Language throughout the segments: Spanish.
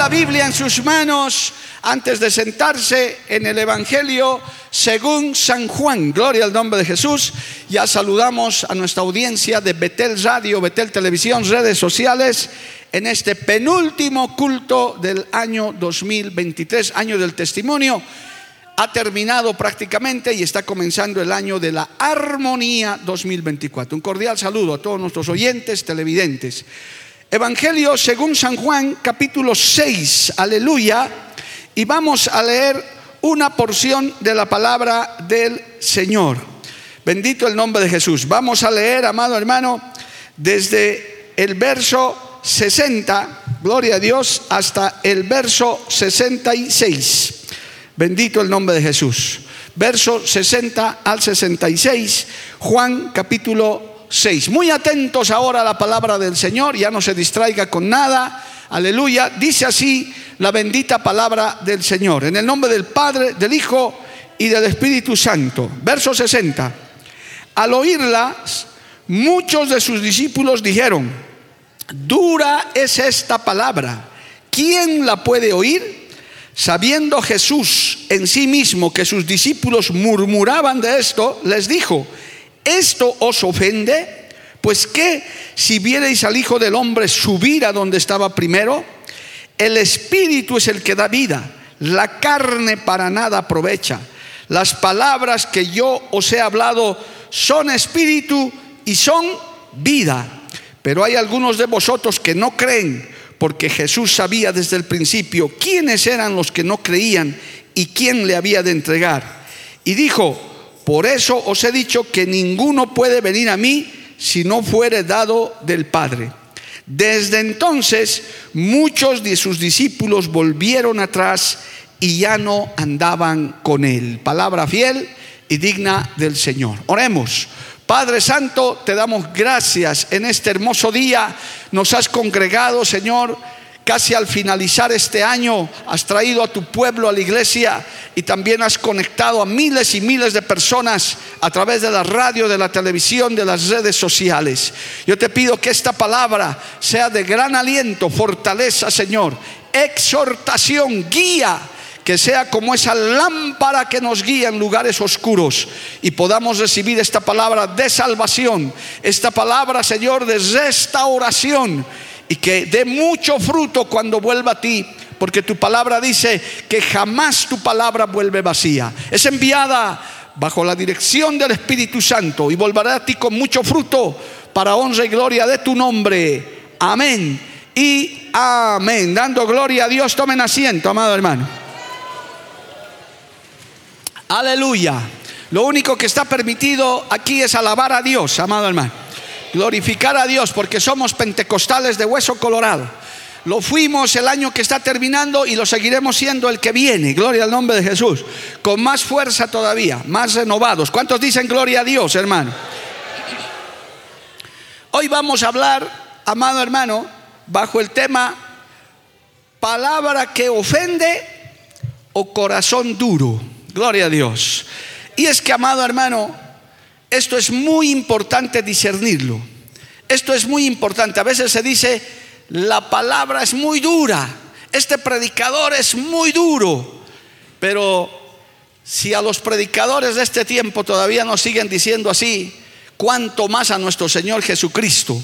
La Biblia en sus manos antes de sentarse en el Evangelio según San Juan. Gloria al nombre de Jesús. Ya saludamos a nuestra audiencia de Betel Radio, Betel Televisión, redes sociales, en este penúltimo culto del año 2023, año del testimonio. Ha terminado prácticamente y está comenzando el año de la armonía 2024. Un cordial saludo a todos nuestros oyentes, televidentes. Evangelio según San Juan, capítulo 6, aleluya. Y vamos a leer una porción de la palabra del Señor. Bendito el nombre de Jesús. Vamos a leer, amado hermano, desde el verso 60, gloria a Dios, hasta el verso 66. Bendito el nombre de Jesús. Verso 60 al 66, Juan capítulo 6. Muy atentos ahora a la palabra del Señor, ya no se distraiga con nada. Aleluya. Dice así la bendita palabra del Señor. En el nombre del Padre, del Hijo y del Espíritu Santo. Verso 60. Al oírlas, muchos de sus discípulos dijeron, dura es esta palabra. ¿Quién la puede oír? Sabiendo Jesús en sí mismo que sus discípulos murmuraban de esto, les dijo, ¿esto os ofende? Pues que si vierais al Hijo del Hombre subir a donde estaba primero, el Espíritu es el que da vida, la carne para nada aprovecha. Las palabras que yo os he hablado son espíritu y son vida. Pero hay algunos de vosotros que no creen, porque Jesús sabía desde el principio quiénes eran los que no creían y quién le había de entregar. Y dijo, por eso os he dicho que ninguno puede venir a mí si no fuere dado del Padre. Desde entonces muchos de sus discípulos volvieron atrás y ya no andaban con él. Palabra fiel y digna del Señor. Oremos. Padre Santo, te damos gracias en este hermoso día. Nos has congregado, Señor casi al finalizar este año has traído a tu pueblo a la iglesia y también has conectado a miles y miles de personas a través de la radio, de la televisión, de las redes sociales. Yo te pido que esta palabra sea de gran aliento, fortaleza, Señor, exhortación, guía que sea como esa lámpara que nos guía en lugares oscuros y podamos recibir esta palabra de salvación, esta palabra, Señor, de restauración y que dé mucho fruto cuando vuelva a ti, porque tu palabra dice que jamás tu palabra vuelve vacía. Es enviada bajo la dirección del Espíritu Santo y volverá a ti con mucho fruto para honra y gloria de tu nombre. Amén y amén. Dando gloria a Dios, tomen asiento, amado hermano. Aleluya. Lo único que está permitido aquí es alabar a Dios, amado hermano. Glorificar a Dios porque somos pentecostales de hueso colorado. Lo fuimos el año que está terminando y lo seguiremos siendo el que viene. Gloria al nombre de Jesús. Con más fuerza todavía, más renovados. ¿Cuántos dicen gloria a Dios, hermano? Hoy vamos a hablar, amado hermano, bajo el tema palabra que ofende o corazón duro. Gloria a Dios. Y es que, amado hermano, esto es muy importante discernirlo. Esto es muy importante. A veces se dice, la palabra es muy dura. Este predicador es muy duro. Pero si a los predicadores de este tiempo todavía nos siguen diciendo así, cuánto más a nuestro Señor Jesucristo,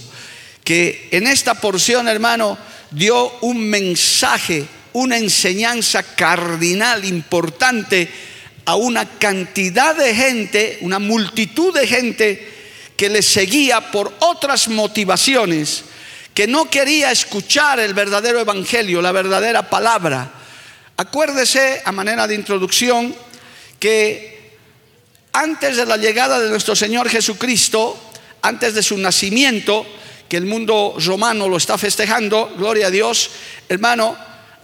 que en esta porción, hermano, dio un mensaje, una enseñanza cardinal importante a una cantidad de gente, una multitud de gente que le seguía por otras motivaciones, que no quería escuchar el verdadero evangelio, la verdadera palabra. Acuérdese, a manera de introducción, que antes de la llegada de nuestro Señor Jesucristo, antes de su nacimiento, que el mundo romano lo está festejando, gloria a Dios, hermano,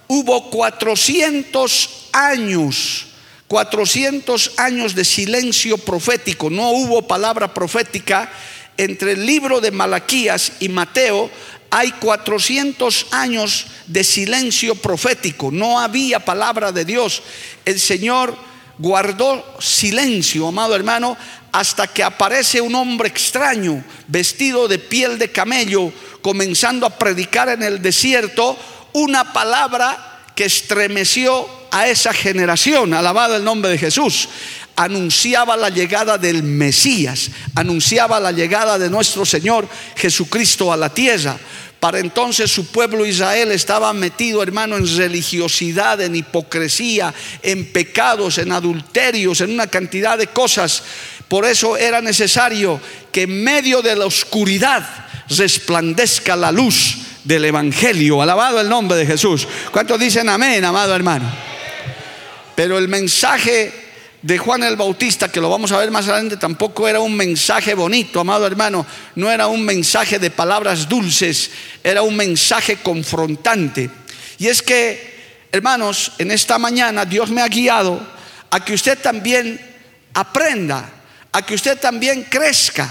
hubo 400 años, 400 años de silencio profético, no hubo palabra profética. Entre el libro de Malaquías y Mateo, hay 400 años de silencio profético, no había palabra de Dios. El Señor guardó silencio, amado hermano, hasta que aparece un hombre extraño, vestido de piel de camello, comenzando a predicar en el desierto una palabra que estremeció a esa generación, alabado el nombre de Jesús. Anunciaba la llegada del Mesías, anunciaba la llegada de nuestro Señor Jesucristo a la tierra. Para entonces su pueblo Israel estaba metido, hermano, en religiosidad, en hipocresía, en pecados, en adulterios, en una cantidad de cosas. Por eso era necesario que en medio de la oscuridad resplandezca la luz del Evangelio. Alabado el nombre de Jesús. ¿Cuántos dicen amén, amado hermano? Pero el mensaje de Juan el Bautista, que lo vamos a ver más adelante, tampoco era un mensaje bonito, amado hermano, no era un mensaje de palabras dulces, era un mensaje confrontante. Y es que, hermanos, en esta mañana Dios me ha guiado a que usted también aprenda, a que usted también crezca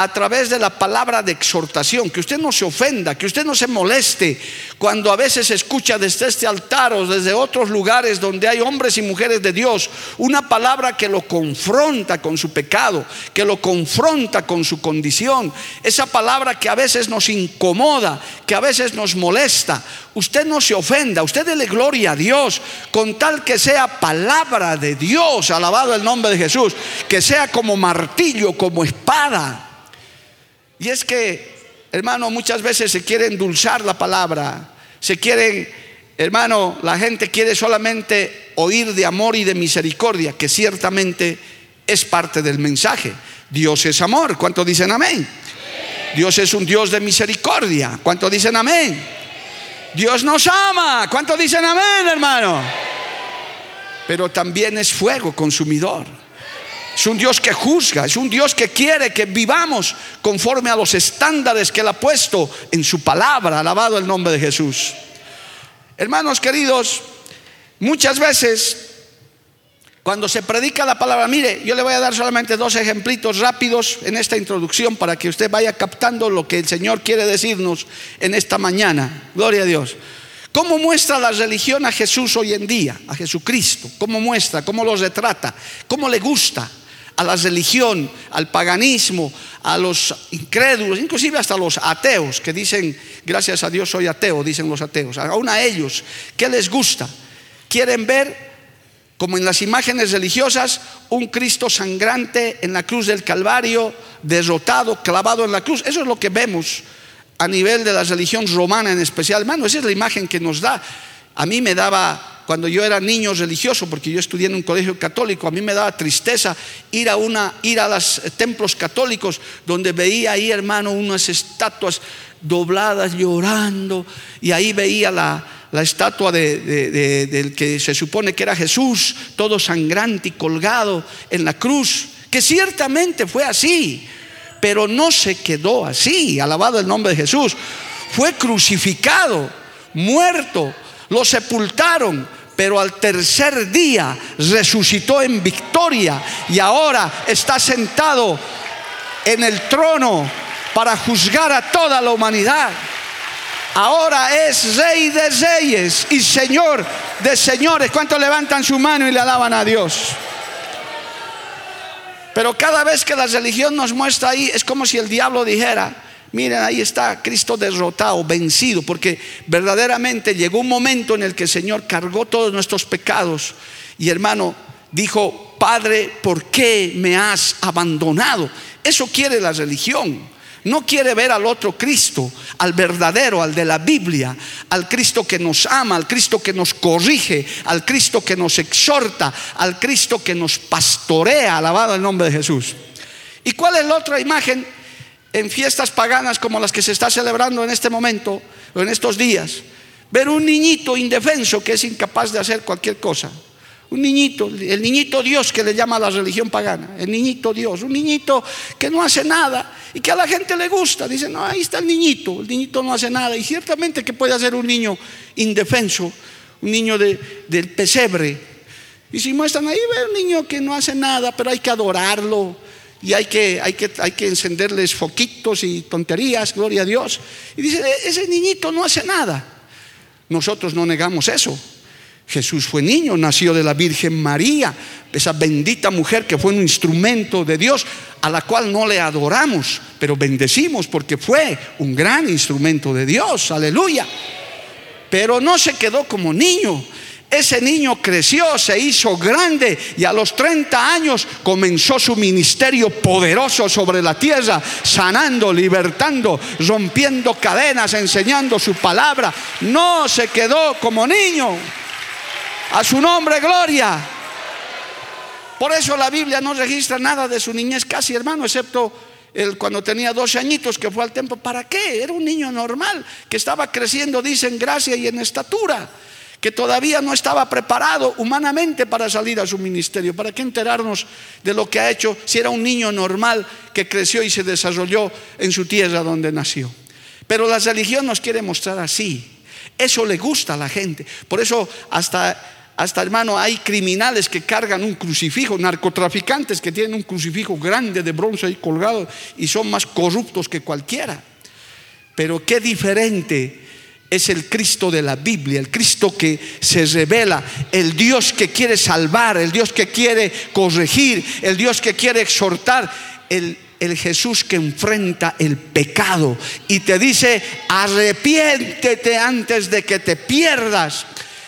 a través de la palabra de exhortación, que usted no se ofenda, que usted no se moleste cuando a veces escucha desde este altar o desde otros lugares donde hay hombres y mujeres de Dios una palabra que lo confronta con su pecado, que lo confronta con su condición, esa palabra que a veces nos incomoda, que a veces nos molesta. Usted no se ofenda, usted dele gloria a Dios con tal que sea palabra de Dios, alabado el nombre de Jesús, que sea como martillo, como espada y es que, hermano, muchas veces se quiere endulzar la palabra, se quieren, hermano, la gente quiere solamente oír de amor y de misericordia, que ciertamente es parte del mensaje. Dios es amor, ¿cuántos dicen amén? Dios es un Dios de misericordia, ¿cuántos dicen amén? Dios nos ama, ¿cuántos dicen amén, hermano? Pero también es fuego consumidor. Es un Dios que juzga, es un Dios que quiere que vivamos conforme a los estándares que Él ha puesto en su palabra. Alabado el nombre de Jesús. Hermanos queridos, muchas veces cuando se predica la palabra, mire, yo le voy a dar solamente dos ejemplitos rápidos en esta introducción para que usted vaya captando lo que el Señor quiere decirnos en esta mañana. Gloria a Dios. ¿Cómo muestra la religión a Jesús hoy en día, a Jesucristo? ¿Cómo muestra? ¿Cómo lo retrata? ¿Cómo le gusta? A la religión, al paganismo, a los incrédulos, inclusive hasta los ateos que dicen, gracias a Dios soy ateo, dicen los ateos, aún a ellos, ¿qué les gusta? Quieren ver, como en las imágenes religiosas, un Cristo sangrante en la cruz del Calvario, derrotado, clavado en la cruz. Eso es lo que vemos a nivel de la religión romana en especial. Hermano, esa es la imagen que nos da. A mí me daba cuando yo era niño religioso, porque yo estudié en un colegio católico, a mí me daba tristeza ir a, una, ir a los templos católicos donde veía ahí, hermano, unas estatuas dobladas llorando y ahí veía la, estatua del que se supone que era Jesús, todo sangrante y colgado en la cruz, que ciertamente fue así, pero no se quedó así, alabado el nombre de Jesús, fue crucificado, muerto, lo sepultaron, pero al tercer día resucitó en victoria y ahora está sentado en el trono para juzgar a toda la humanidad. Ahora es rey de reyes y señor de señores. ¿Cuántos levantan su mano y le alaban a Dios? Pero cada vez que la religión nos muestra ahí, es como si el diablo dijera, Miren, ahí está Cristo derrotado, vencido, porque verdaderamente llegó un momento en el que el Señor cargó todos nuestros pecados y hermano dijo, Padre, ¿por qué me has abandonado? Eso quiere la religión. No quiere ver al otro Cristo, al verdadero, al de la Biblia, al Cristo que nos ama, al Cristo que nos corrige, al Cristo que nos exhorta, al Cristo que nos pastorea, alabado el nombre de Jesús. ¿Y cuál es la otra imagen? En fiestas paganas como las que se está celebrando en este momento o en estos días, ver un niñito indefenso que es incapaz de hacer cualquier cosa, Un niñito, el niñito Dios que le llama la religión pagana, el niñito Dios, un niñito que no hace nada y que a la gente le gusta. Dice, no, ahí está el niñito, el niñito no hace nada. Y ciertamente que puede ser un niño indefenso, un niño del pesebre. Y si muestran ahí, ve un niño que no hace nada, pero hay que adorarlo y hay que, hay, que, hay que encenderles foquitos y tonterías, gloria a Dios. Y dice, e-, ese niñito no hace nada. Nosotros no negamos eso. Jesús fue niño, nació de la Virgen María, esa bendita mujer que fue un instrumento de Dios, a la cual no le adoramos, pero bendecimos porque fue un gran instrumento de Dios, aleluya. Pero no se quedó como niño, ese niño creció, se hizo grande y a los 30 años comenzó su ministerio poderoso sobre la tierra, sanando, libertando, rompiendo cadenas, enseñando su palabra. No se quedó como niño. A su nombre, gloria. Por eso la Biblia no registra nada de su niñez casi, hermano, excepto el, cuando tenía 12 añitos que fue al templo. ¿Para qué? Era un niño normal que estaba creciendo, dice, en gracia y en estatura. Que todavía no estaba preparado humanamente para salir a su ministerio. ¿Para qué enterarnos de lo que ha hecho si era un niño normal que creció y se desarrolló en su tierra donde nació? Pero la religión nos quiere mostrar así. Eso le gusta a la gente. Por eso hasta hasta hermano, hay criminales que cargan un crucifijo, narcotraficantes que tienen un crucifijo grande de bronce ahí colgado y son más corruptos que cualquiera. Pero qué diferente es el Cristo de la Biblia, el Cristo que se revela, el Dios que quiere salvar, el Dios que quiere corregir, el Dios que quiere exhortar, el, el Jesús que enfrenta el pecado y te dice, arrepiéntete antes de que te pierdas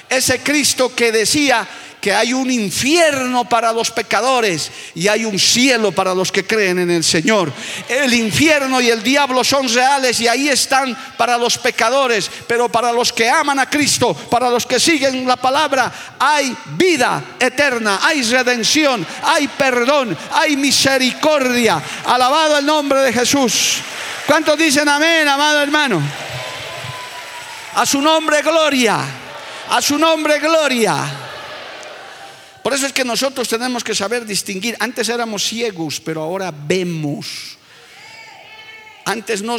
ese Cristo que decía que hay un infierno para los pecadores y hay un cielo para los que creen en el Señor. El infierno y el diablo son reales y ahí están para los pecadores, pero para los que aman a Cristo, para los que siguen la palabra, hay vida eterna, hay redención, hay perdón, hay misericordia. Alabado el nombre de Jesús. ¿Cuántos dicen amén, amado hermano? A su nombre, gloria. A su nombre, gloria. Por eso es que nosotros tenemos que saber distinguir. Antes éramos ciegos, pero ahora vemos. Antes no,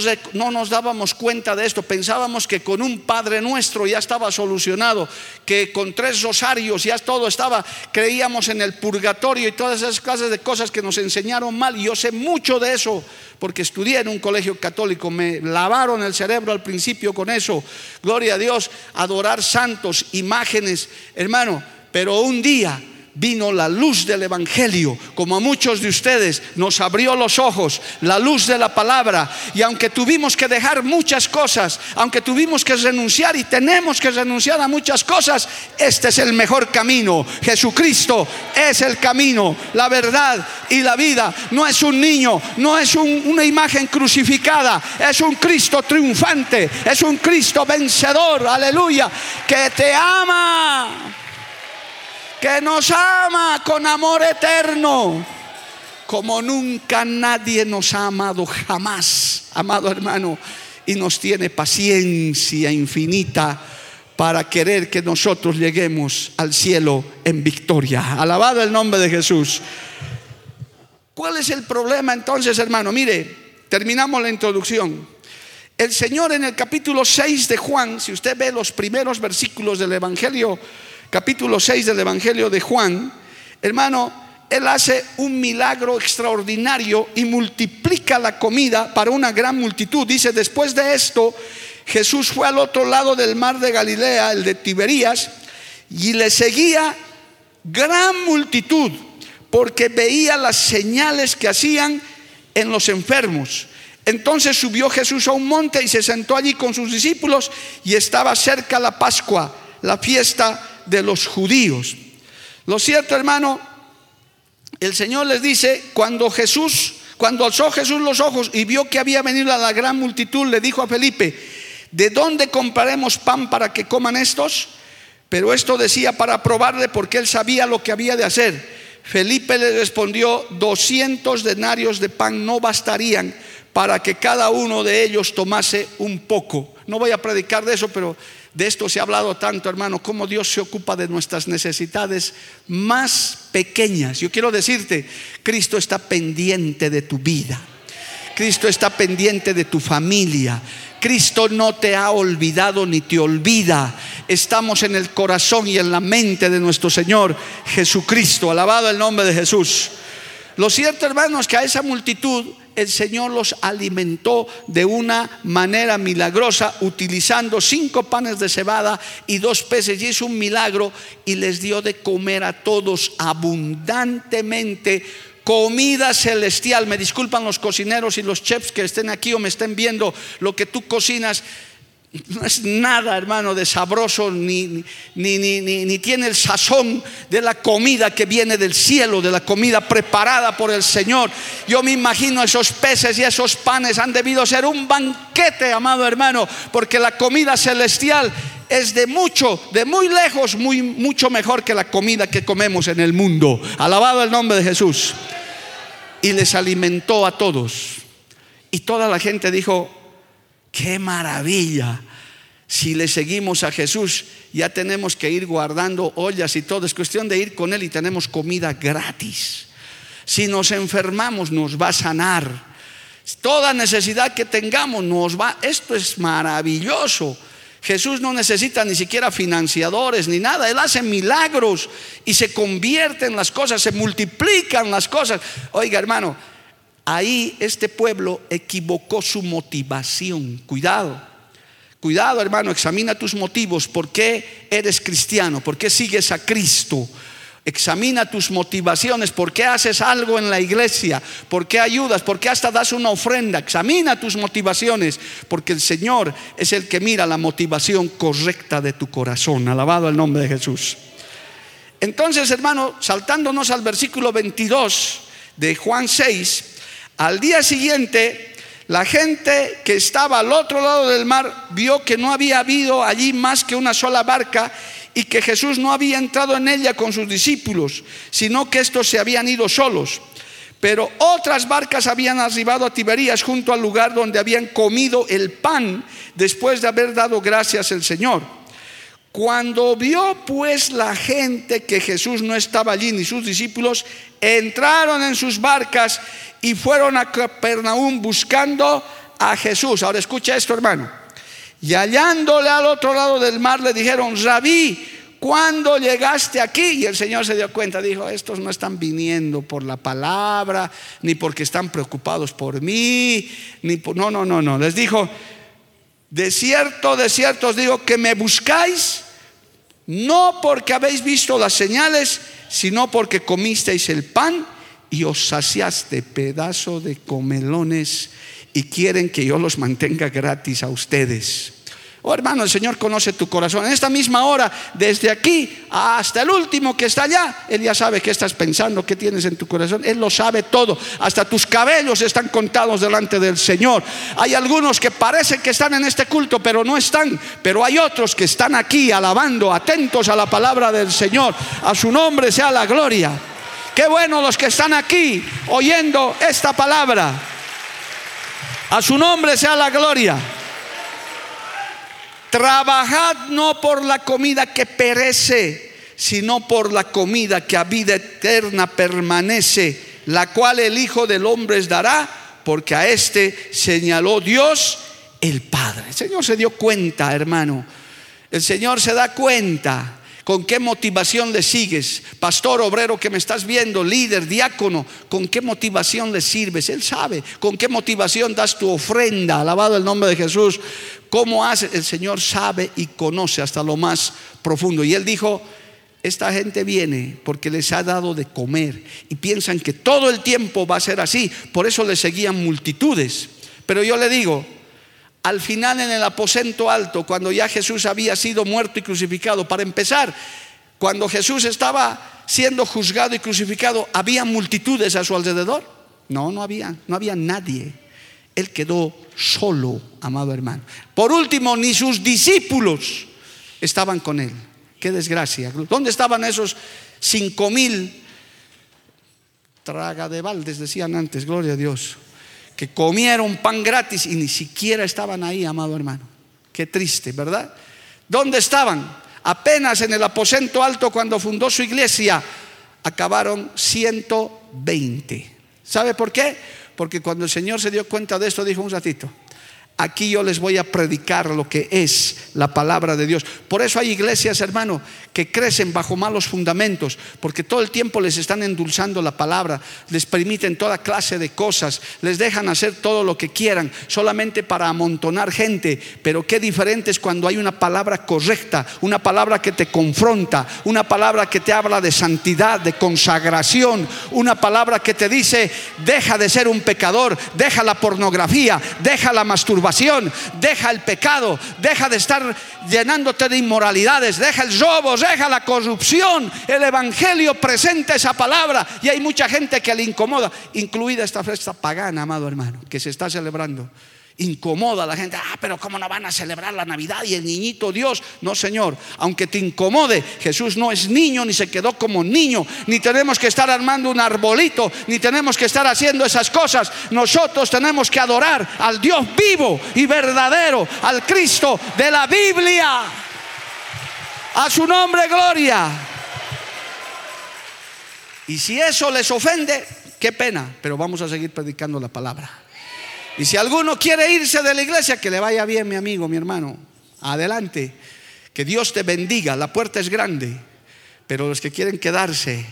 nos dábamos cuenta de esto, pensábamos que con un Padre nuestro ya estaba solucionado, que con tres rosarios ya todo estaba, creíamos en el purgatorio y todas esas clases de cosas que nos enseñaron mal. Y yo sé mucho de eso, porque estudié en un colegio católico, me lavaron el cerebro al principio con eso. Gloria a Dios, adorar santos, imágenes, hermano, pero un día vino la luz del Evangelio, como a muchos de ustedes nos abrió los ojos, la luz de la palabra. Y aunque tuvimos que dejar muchas cosas, aunque tuvimos que renunciar y tenemos que renunciar a muchas cosas, este es el mejor camino. Jesucristo es el camino, la verdad y la vida. No es un niño, no es una imagen crucificada, es un Cristo triunfante, es un Cristo vencedor, aleluya, que te ama que nos ama con amor eterno, como nunca nadie nos ha amado jamás, amado hermano, y nos tiene paciencia infinita para querer que nosotros lleguemos al cielo en victoria. Alabado el nombre de Jesús. ¿Cuál es el problema entonces, hermano? Mire, terminamos la introducción. El Señor en el capítulo 6 de Juan, si usted ve los primeros versículos del Evangelio, capítulo 6 del Evangelio de Juan, hermano, él hace un milagro extraordinario y multiplica la comida para una gran multitud. Dice, después de esto, Jesús fue al otro lado del mar de Galilea, el de Tiberías, y le seguía gran multitud, porque veía las señales que hacían en los enfermos. Entonces subió Jesús a un monte y se sentó allí con sus discípulos y estaba cerca la Pascua, la fiesta de los judíos. Lo cierto, hermano, el Señor les dice, cuando Jesús, cuando alzó Jesús los ojos y vio que había venido la gran multitud, le dijo a Felipe, ¿de dónde compraremos pan para que coman estos? Pero esto decía para probarle porque él sabía lo que había de hacer. Felipe le respondió, 200 denarios de pan no bastarían para que cada uno de ellos tomase un poco. no voy a predicar de eso, pero de esto se ha hablado tanto, hermano, cómo Dios se ocupa de nuestras necesidades más pequeñas. Yo quiero decirte, Cristo está pendiente de tu vida. Cristo está pendiente de tu familia. Cristo no te ha olvidado ni te olvida. Estamos en el corazón y en la mente de nuestro Señor Jesucristo. Alabado el nombre de Jesús. Lo cierto, hermanos, que a esa multitud el Señor los alimentó de una manera milagrosa, utilizando cinco panes de cebada y dos peces, y es un milagro, y les dio de comer a todos abundantemente comida celestial. Me disculpan los cocineros y los chefs que estén aquí o me estén viendo lo que tú cocinas. No es nada, hermano, de sabroso, ni, ni, ni, ni, tiene el sazón de la comida que viene del cielo, de la comida preparada por el Señor. Yo me imagino esos peces y esos panes han debido ser un banquete, amado hermano, porque la comida celestial es de mucho, de muy lejos, muy, mucho mejor que la comida que comemos en el mundo. Alabado el nombre de Jesús. Y les alimentó a todos. Y toda la gente dijo, qué maravilla. Si le seguimos a Jesús, ya tenemos que ir guardando ollas y todo. Es cuestión de ir con Él y tenemos comida gratis. Si nos enfermamos, nos va a sanar. Toda necesidad que tengamos nos va. Esto es maravilloso. Jesús no necesita ni siquiera financiadores ni nada. Él hace milagros y se convierten las cosas, se multiplican las cosas. Oiga, hermano, Ahí este pueblo equivocó su motivación. Cuidado. Cuidado, hermano, examina tus motivos. ¿Por qué eres cristiano? ¿Por qué sigues a Cristo? Examina tus motivaciones, por qué haces algo en la iglesia, por qué ayudas, por qué hasta das una ofrenda. Examina tus motivaciones, porque el Señor es el que mira la motivación correcta de tu corazón. Alabado el nombre de Jesús. Entonces, hermano, saltándonos al versículo 22 de Juan 6, al día siguiente, la gente que estaba al otro lado del mar vio que no había habido allí más que una sola barca y que Jesús no había entrado en ella con sus discípulos, sino que estos se habían ido solos. Pero otras barcas habían arribado a Tiberías junto al lugar donde habían comido el pan después de haber dado gracias al Señor. Cuando vio pues la gente que Jesús no estaba allí ni sus discípulos, entraron en sus barcas y fueron a Capernaum buscando a Jesús. Ahora escucha esto, hermano. Y hallándole al otro lado del mar le dijeron, Rabí, ¿cuándo llegaste aquí? Y el Señor se dio cuenta, dijo, estos no están viniendo por la palabra, ni porque están preocupados por mí, ni por... No, no, no, no. Les dijo, de cierto, de cierto os digo que me buscáis, no porque habéis visto las señales, sino porque comisteis el pan y os saciaste pedazo de comelones y quieren que yo los mantenga gratis a ustedes. Oh hermano, el Señor conoce tu corazón. En esta misma hora, desde aquí hasta el último que está allá, Él ya sabe qué estás pensando, qué tienes en tu corazón. Él lo sabe todo. Hasta tus cabellos están contados delante del Señor. Hay algunos que parecen que están en este culto, pero no están. Pero hay otros que están aquí alabando, atentos a la palabra del Señor. A su nombre sea la gloria. Qué bueno los que están aquí oyendo esta palabra. A su nombre sea la gloria. Trabajad no por la comida que perece, sino por la comida que a vida eterna permanece, la cual el Hijo del Hombre os dará, porque a este señaló Dios el Padre. El Señor se dio cuenta, hermano. El Señor se da cuenta ¿Con qué motivación le sigues? Pastor, obrero que me estás viendo, líder, diácono, ¿con qué motivación le sirves? Él sabe. ¿Con qué motivación das tu ofrenda? Alabado el nombre de Jesús. ¿Cómo hace? El Señor sabe y conoce hasta lo más profundo. Y él dijo, esta gente viene porque les ha dado de comer y piensan que todo el tiempo va a ser así. Por eso le seguían multitudes. Pero yo le digo, al final en el aposento alto, cuando ya Jesús había sido muerto y crucificado, para empezar, cuando Jesús estaba siendo juzgado y crucificado, ¿había multitudes a su alrededor? No, no había, no había nadie. Él quedó solo, amado hermano. Por último, ni sus discípulos estaban con él. Qué desgracia. ¿Dónde estaban esos cinco mil traga de decían antes, gloria a Dios? Que comieron pan gratis y ni siquiera estaban ahí, amado hermano. Qué triste, ¿verdad? ¿Dónde estaban? Apenas en el aposento alto cuando fundó su iglesia, acabaron 120. ¿Sabe por qué? Porque cuando el Señor se dio cuenta de esto, dijo un ratito, Aquí yo les voy a predicar lo que es la palabra de Dios. Por eso hay iglesias, hermano, que crecen bajo malos fundamentos, porque todo el tiempo les están endulzando la palabra, les permiten toda clase de cosas, les dejan hacer todo lo que quieran, solamente para amontonar gente. Pero qué diferente es cuando hay una palabra correcta, una palabra que te confronta, una palabra que te habla de santidad, de consagración, una palabra que te dice, deja de ser un pecador, deja la pornografía, deja la masturbación deja el pecado, deja de estar llenándote de inmoralidades, deja el robo, deja la corrupción. El Evangelio presenta esa palabra y hay mucha gente que le incomoda, incluida esta fiesta pagana, amado hermano, que se está celebrando incomoda a la gente. Ah, pero ¿cómo no van a celebrar la Navidad y el niñito Dios? No, Señor, aunque te incomode, Jesús no es niño ni se quedó como niño, ni tenemos que estar armando un arbolito, ni tenemos que estar haciendo esas cosas. Nosotros tenemos que adorar al Dios vivo y verdadero, al Cristo de la Biblia. A su nombre, gloria. Y si eso les ofende, qué pena, pero vamos a seguir predicando la palabra. Y si alguno quiere irse de la iglesia, que le vaya bien, mi amigo, mi hermano. Adelante. Que Dios te bendiga. La puerta es grande. Pero los que quieren quedarse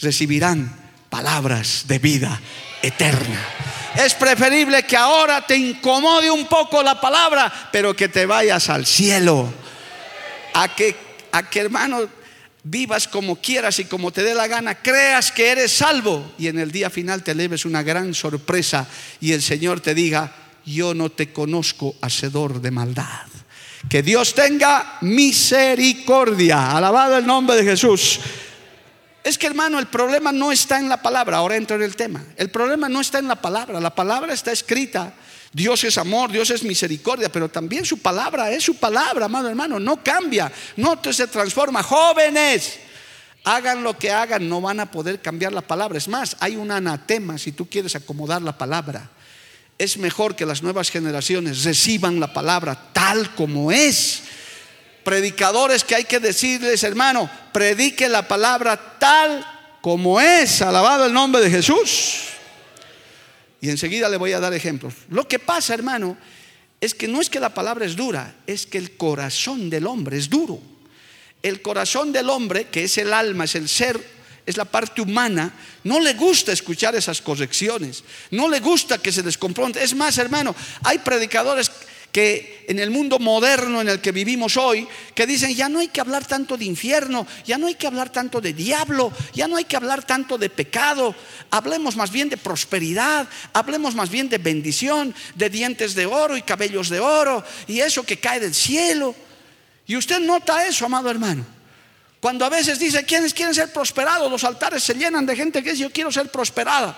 recibirán palabras de vida eterna. Es preferible que ahora te incomode un poco la palabra, pero que te vayas al cielo. A que, a que hermano, vivas como quieras y como te dé la gana, creas que eres salvo y en el día final te leves una gran sorpresa y el Señor te diga, yo no te conozco, hacedor de maldad. Que Dios tenga misericordia. Alabado el nombre de Jesús. Es que hermano, el problema no está en la palabra. Ahora entro en el tema. El problema no está en la palabra. La palabra está escrita Dios es amor, Dios es misericordia, pero también su palabra es su palabra, amado hermano, no cambia, no se transforma. Jóvenes, hagan lo que hagan, no van a poder cambiar la palabra. Es más, hay un anatema si tú quieres acomodar la palabra. Es mejor que las nuevas generaciones reciban la palabra tal como es. Predicadores que hay que decirles, hermano, predique la palabra tal como es. Alabado el nombre de Jesús. Y enseguida le voy a dar ejemplos. Lo que pasa, hermano, es que no es que la palabra es dura, es que el corazón del hombre es duro. El corazón del hombre, que es el alma, es el ser, es la parte humana, no le gusta escuchar esas correcciones, no le gusta que se les confronte. Es más, hermano, hay predicadores que en el mundo moderno en el que vivimos hoy, que dicen, ya no hay que hablar tanto de infierno, ya no hay que hablar tanto de diablo, ya no hay que hablar tanto de pecado, hablemos más bien de prosperidad, hablemos más bien de bendición, de dientes de oro y cabellos de oro y eso que cae del cielo. Y usted nota eso, amado hermano. Cuando a veces dice, ¿quiénes quieren ser prosperados? Los altares se llenan de gente que dice, yo quiero ser prosperada.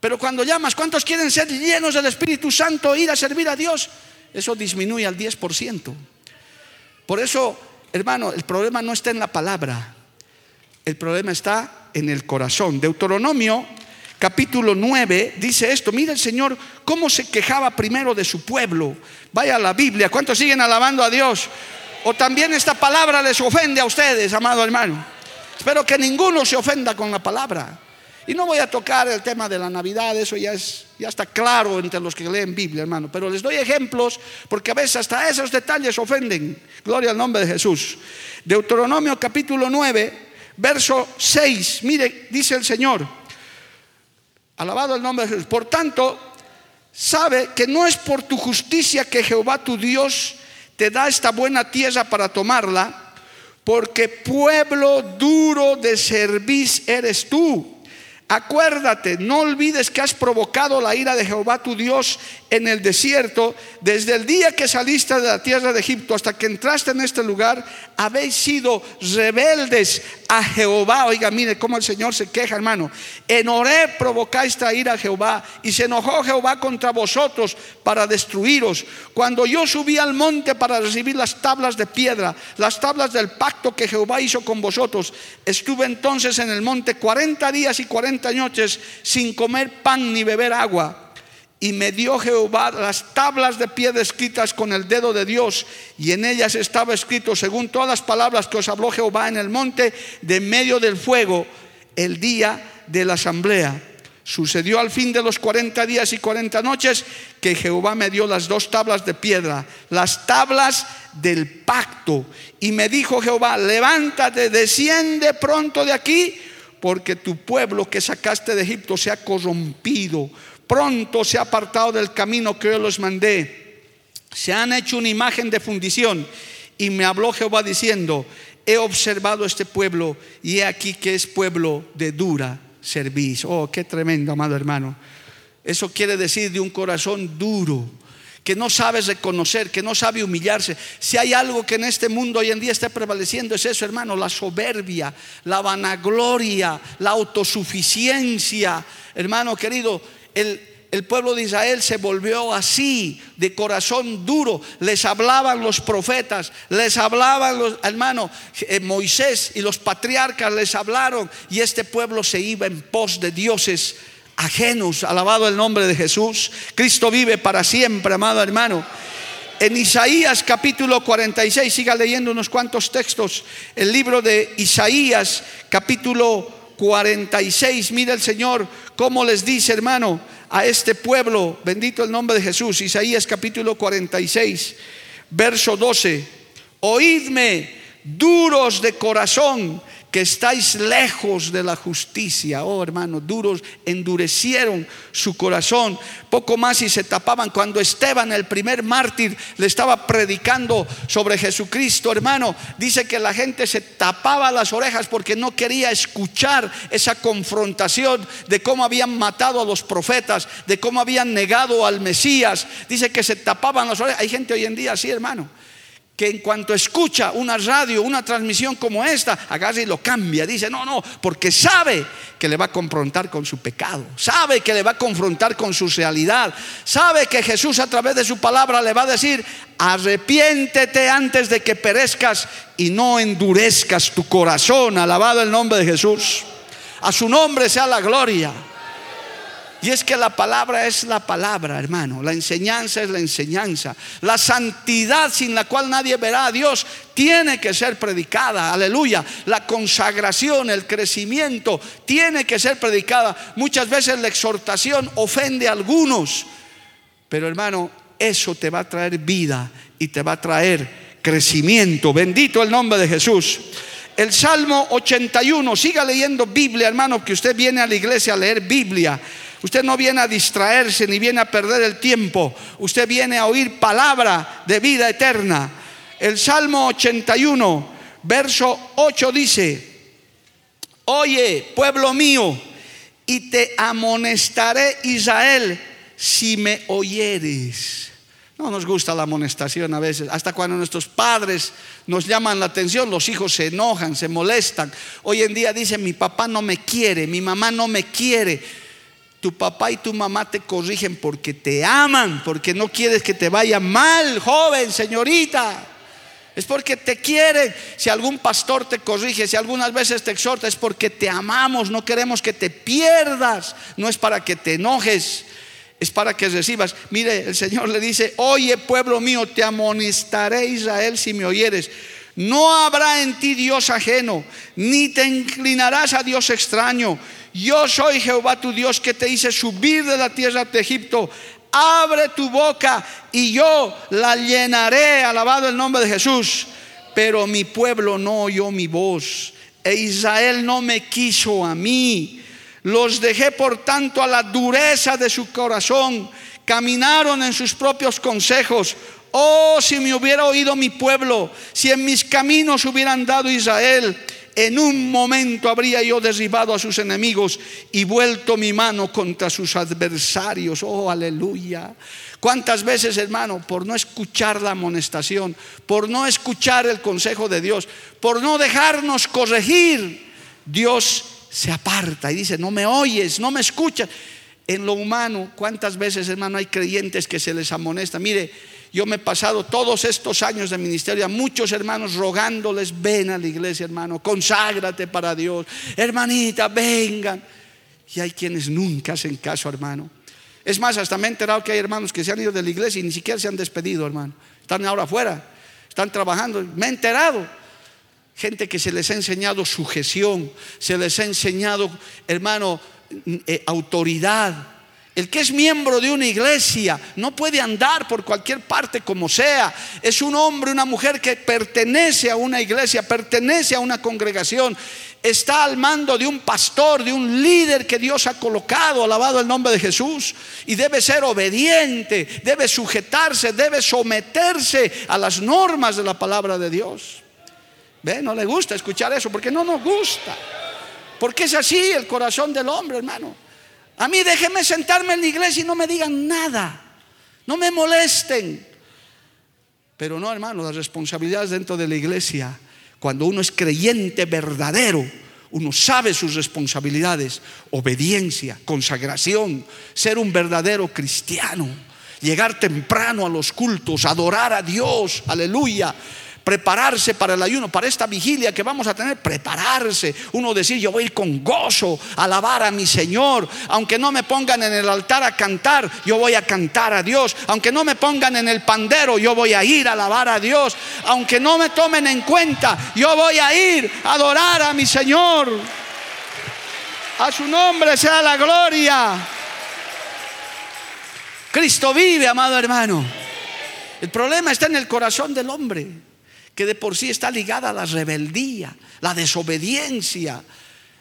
Pero cuando llamas, ¿cuántos quieren ser llenos del Espíritu Santo, ir a servir a Dios? Eso disminuye al 10%. Por eso, hermano, el problema no está en la palabra, el problema está en el corazón. Deuteronomio capítulo 9 dice esto, mira el Señor cómo se quejaba primero de su pueblo. Vaya a la Biblia, ¿cuántos siguen alabando a Dios? O también esta palabra les ofende a ustedes, amado hermano. Espero que ninguno se ofenda con la palabra. Y no voy a tocar el tema de la Navidad, eso ya, es, ya está claro entre los que leen Biblia, hermano. Pero les doy ejemplos porque a veces hasta esos detalles ofenden. Gloria al nombre de Jesús. Deuteronomio capítulo 9, verso 6. Mire, dice el Señor. Alabado el nombre de Jesús. Por tanto, sabe que no es por tu justicia que Jehová tu Dios te da esta buena tierra para tomarla, porque pueblo duro de serviz eres tú Acuérdate, no olvides que has provocado la ira de Jehová tu Dios en el desierto, desde el día que saliste de la tierra de Egipto hasta que entraste en este lugar, habéis sido rebeldes a Jehová. Oiga, mire cómo el Señor se queja, hermano. En Oré provocáis ira a Jehová y se enojó Jehová contra vosotros para destruiros. Cuando yo subí al monte para recibir las tablas de piedra, las tablas del pacto que Jehová hizo con vosotros, estuve entonces en el monte 40 días y 40 noches sin comer pan ni beber agua Y me dio Jehová las tablas de piedra escritas con el dedo de Dios, y en ellas estaba escrito, según todas las palabras que os habló Jehová en el monte de medio del fuego, el día de la asamblea. Sucedió al fin de los 40 días y 40 noches que Jehová me dio las dos tablas de piedra, las tablas del pacto. Y me dijo Jehová, levántate, desciende pronto de aquí, porque tu pueblo que sacaste de Egipto se ha corrompido, pronto se ha apartado del camino que yo los mandé. Se han hecho una imagen de fundición. Y me habló Jehová diciendo, he observado este pueblo y he aquí que es pueblo de dura servicio. Oh, qué tremendo, amado hermano. Eso quiere decir de un corazón duro, que no sabe reconocer, que no sabe humillarse. Si hay algo que en este mundo hoy en día está prevaleciendo es eso, hermano, la soberbia, la vanagloria, la autosuficiencia. Hermano querido, el, pueblo de Israel se volvió así, de corazón duro. Les hablaban los profetas, les hablaban los hermanos eh, Moisés y los patriarcas les hablaron y este pueblo se iba en pos de dioses ajenos. Alabado el nombre de Jesús. Cristo vive para siempre, amado hermano. En Isaías capítulo 46, siga leyendo unos cuantos textos. El libro de Isaías capítulo 46, mira el Señor cómo les dice, hermano a este pueblo, bendito el nombre de Jesús, Isaías capítulo 46, verso 12, oídme duros de corazón que estáis lejos de la justicia. Oh hermano, duros endurecieron su corazón. Poco más y se tapaban. Cuando Esteban, el primer mártir, le estaba predicando sobre Jesucristo, hermano, dice que la gente se tapaba las orejas porque no quería escuchar esa confrontación de cómo habían matado a los profetas, de cómo habían negado al Mesías. Dice que se tapaban las orejas. Hay gente hoy en día así, hermano que en cuanto escucha una radio, una transmisión como esta, agarra y lo cambia. Dice, no, no, porque sabe que le va a confrontar con su pecado, sabe que le va a confrontar con su realidad, sabe que Jesús a través de su palabra le va a decir, arrepiéntete antes de que perezcas y no endurezcas tu corazón. Alabado el nombre de Jesús. A su nombre sea la gloria. Y es que la palabra es la palabra, hermano. La enseñanza es la enseñanza. La santidad sin la cual nadie verá a Dios tiene que ser predicada. Aleluya. La consagración, el crecimiento tiene que ser predicada. Muchas veces la exhortación ofende a algunos. Pero hermano, eso te va a traer vida y te va a traer crecimiento. Bendito el nombre de Jesús. El Salmo 81, siga leyendo Biblia, hermano, que usted viene a la iglesia a leer Biblia. Usted no viene a distraerse ni viene a perder el tiempo. Usted viene a oír palabra de vida eterna. El Salmo 81, verso 8 dice, oye, pueblo mío, y te amonestaré Israel si me oyeres. No nos gusta la amonestación a veces, hasta cuando nuestros padres nos llaman la atención, los hijos se enojan, se molestan. Hoy en día dicen, mi papá no me quiere, mi mamá no me quiere. Tu papá y tu mamá te corrigen porque te aman, porque no quieres que te vaya mal, joven, señorita. Es porque te quieren. Si algún pastor te corrige, si algunas veces te exhorta, es porque te amamos, no queremos que te pierdas. No es para que te enojes, es para que recibas. Mire, el Señor le dice, oye pueblo mío, te amonestaré Israel si me oyeres. No habrá en ti Dios ajeno, ni te inclinarás a Dios extraño yo soy Jehová tu Dios que te hice subir de la tierra de Egipto. Abre tu boca y yo la llenaré. Alabado el nombre de Jesús. Pero mi pueblo no oyó mi voz. E Israel no me quiso a mí. Los dejé por tanto a la dureza de su corazón. Caminaron en sus propios consejos. Oh, si me hubiera oído mi pueblo, si en mis caminos hubieran dado Israel en un momento habría yo derribado a sus enemigos y vuelto mi mano contra sus adversarios. Oh, aleluya. ¿Cuántas veces, hermano, por no escuchar la amonestación, por no escuchar el consejo de Dios, por no dejarnos corregir, Dios se aparta y dice, no me oyes, no me escuchas? En lo humano, ¿cuántas veces, hermano, hay creyentes que se les amonesta? Mire, yo me he pasado todos estos años de ministerio a muchos hermanos rogándoles, ven a la iglesia, hermano, conságrate para Dios, hermanita, vengan. Y hay quienes nunca hacen caso, hermano. Es más, hasta me he enterado que hay hermanos que se han ido de la iglesia y ni siquiera se han despedido, hermano. Están ahora afuera, están trabajando. Me he enterado. Gente que se les ha enseñado sujeción, se les ha enseñado, hermano, eh, autoridad el que es miembro de una iglesia no puede andar por cualquier parte como sea. Es un hombre, una mujer que pertenece a una iglesia, pertenece a una congregación. Está al mando de un pastor, de un líder que Dios ha colocado, alabado el nombre de Jesús. Y debe ser obediente, debe sujetarse, debe someterse a las normas de la palabra de Dios. ¿Ve? No le gusta escuchar eso porque no nos gusta. Porque es así el corazón del hombre, hermano. A mí déjenme sentarme en la iglesia y no me digan nada. No me molesten. Pero no, hermano, las responsabilidades dentro de la iglesia, cuando uno es creyente verdadero, uno sabe sus responsabilidades, obediencia, consagración, ser un verdadero cristiano, llegar temprano a los cultos, adorar a Dios, aleluya prepararse para el ayuno, para esta vigilia que vamos a tener, prepararse. Uno decir, yo voy a ir con gozo a alabar a mi Señor. Aunque no me pongan en el altar a cantar, yo voy a cantar a Dios. Aunque no me pongan en el pandero, yo voy a ir a alabar a Dios. Aunque no me tomen en cuenta, yo voy a ir a adorar a mi Señor. A su nombre sea la gloria. Cristo vive, amado hermano. El problema está en el corazón del hombre que de por sí está ligada a la rebeldía, la desobediencia.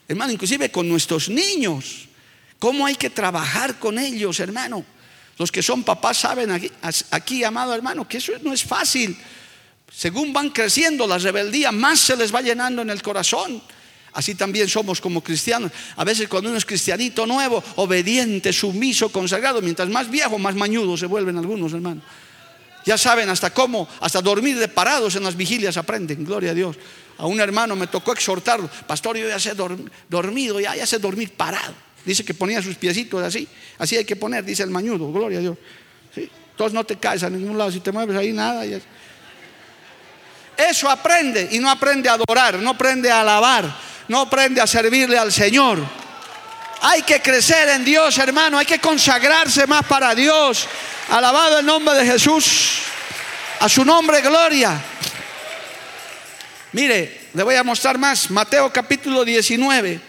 Hermano, inclusive con nuestros niños, ¿cómo hay que trabajar con ellos, hermano? Los que son papás saben aquí, aquí, amado hermano, que eso no es fácil. Según van creciendo la rebeldía, más se les va llenando en el corazón. Así también somos como cristianos. A veces cuando uno es cristianito nuevo, obediente, sumiso, consagrado, mientras más viejo, más mañudo se vuelven algunos, hermano. Ya saben hasta cómo, hasta dormir de parados en las vigilias aprenden, gloria a Dios. A un hermano me tocó exhortarlo, pastor, yo ya sé dormido, ya, ya sé dormir parado. Dice que ponía sus piecitos así, así hay que poner, dice el mañudo, gloria a Dios. Entonces no te caes a ningún lado, si te mueves ahí nada. Eso aprende y no aprende a adorar, no aprende a alabar, no aprende a servirle al Señor. Hay que crecer en Dios, hermano, hay que consagrarse más para Dios. Alabado el nombre de Jesús. A su nombre, gloria. Mire, le voy a mostrar más. Mateo capítulo 19.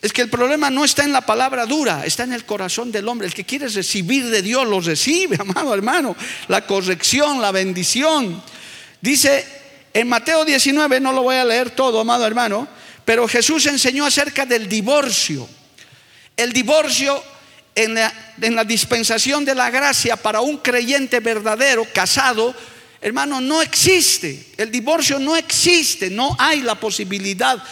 Es que el problema no está en la palabra dura, está en el corazón del hombre. El que quiere recibir de Dios lo recibe, amado hermano. La corrección, la bendición. Dice en Mateo 19, no lo voy a leer todo, amado hermano, pero Jesús enseñó acerca del divorcio. El divorcio en la, dispensación de la gracia para un creyente verdadero, casado, hermano, no existe. El divorcio no existe, no hay la posibilidad.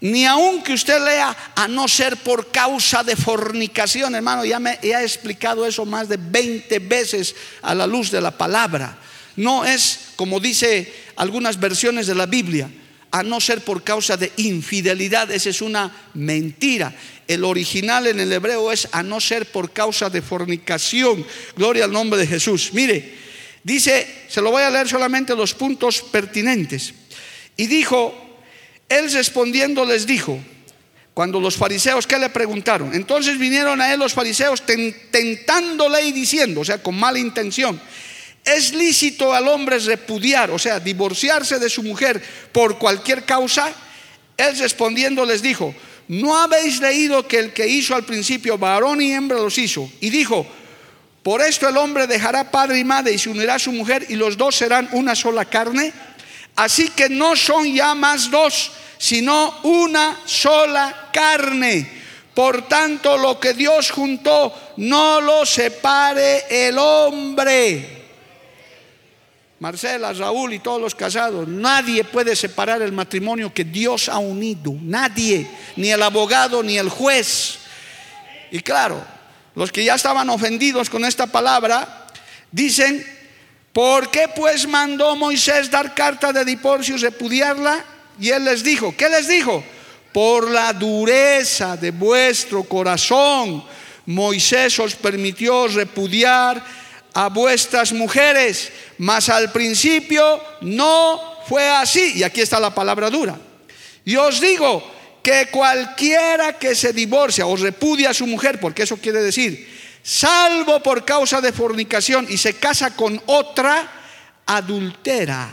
Ni aun que usted lea, a no ser por causa de fornicación, hermano, ya me he explicado eso más de 20 veces a la luz de la palabra. No es, como dice algunas versiones de la Biblia, a no ser por causa de infidelidad, esa es una mentira. El original en el hebreo es a no ser por causa de fornicación. Gloria al nombre de Jesús. Mire, dice, se lo voy a leer solamente los puntos pertinentes. Y dijo, él respondiendo les dijo, cuando los fariseos, ¿qué le preguntaron? Entonces vinieron a él los fariseos tentándole y diciendo, o sea, con mala intención, ¿es lícito al hombre repudiar, o sea, divorciarse de su mujer por cualquier causa? Él respondiendo les dijo, ¿no habéis leído que el que hizo al principio varón y hembra los hizo? Y dijo, por esto el hombre dejará padre y madre y se unirá a su mujer y los dos serán una sola carne. Así que no son ya más dos, sino una sola carne. Por tanto, lo que Dios juntó, no lo separe el hombre. Marcela, Raúl y todos los casados, nadie puede separar el matrimonio que Dios ha unido, nadie, ni el abogado ni el juez. Y claro, los que ya estaban ofendidos con esta palabra, dicen, ¿por qué pues mandó Moisés dar carta de divorcio y repudiarla? Y él les dijo, ¿qué les dijo? Por la dureza de vuestro corazón, Moisés os permitió repudiar a vuestras mujeres, mas al principio no fue así. Y aquí está la palabra dura. Y os digo que cualquiera que se divorcia o repudia a su mujer, porque eso quiere decir, salvo por causa de fornicación y se casa con otra, adultera.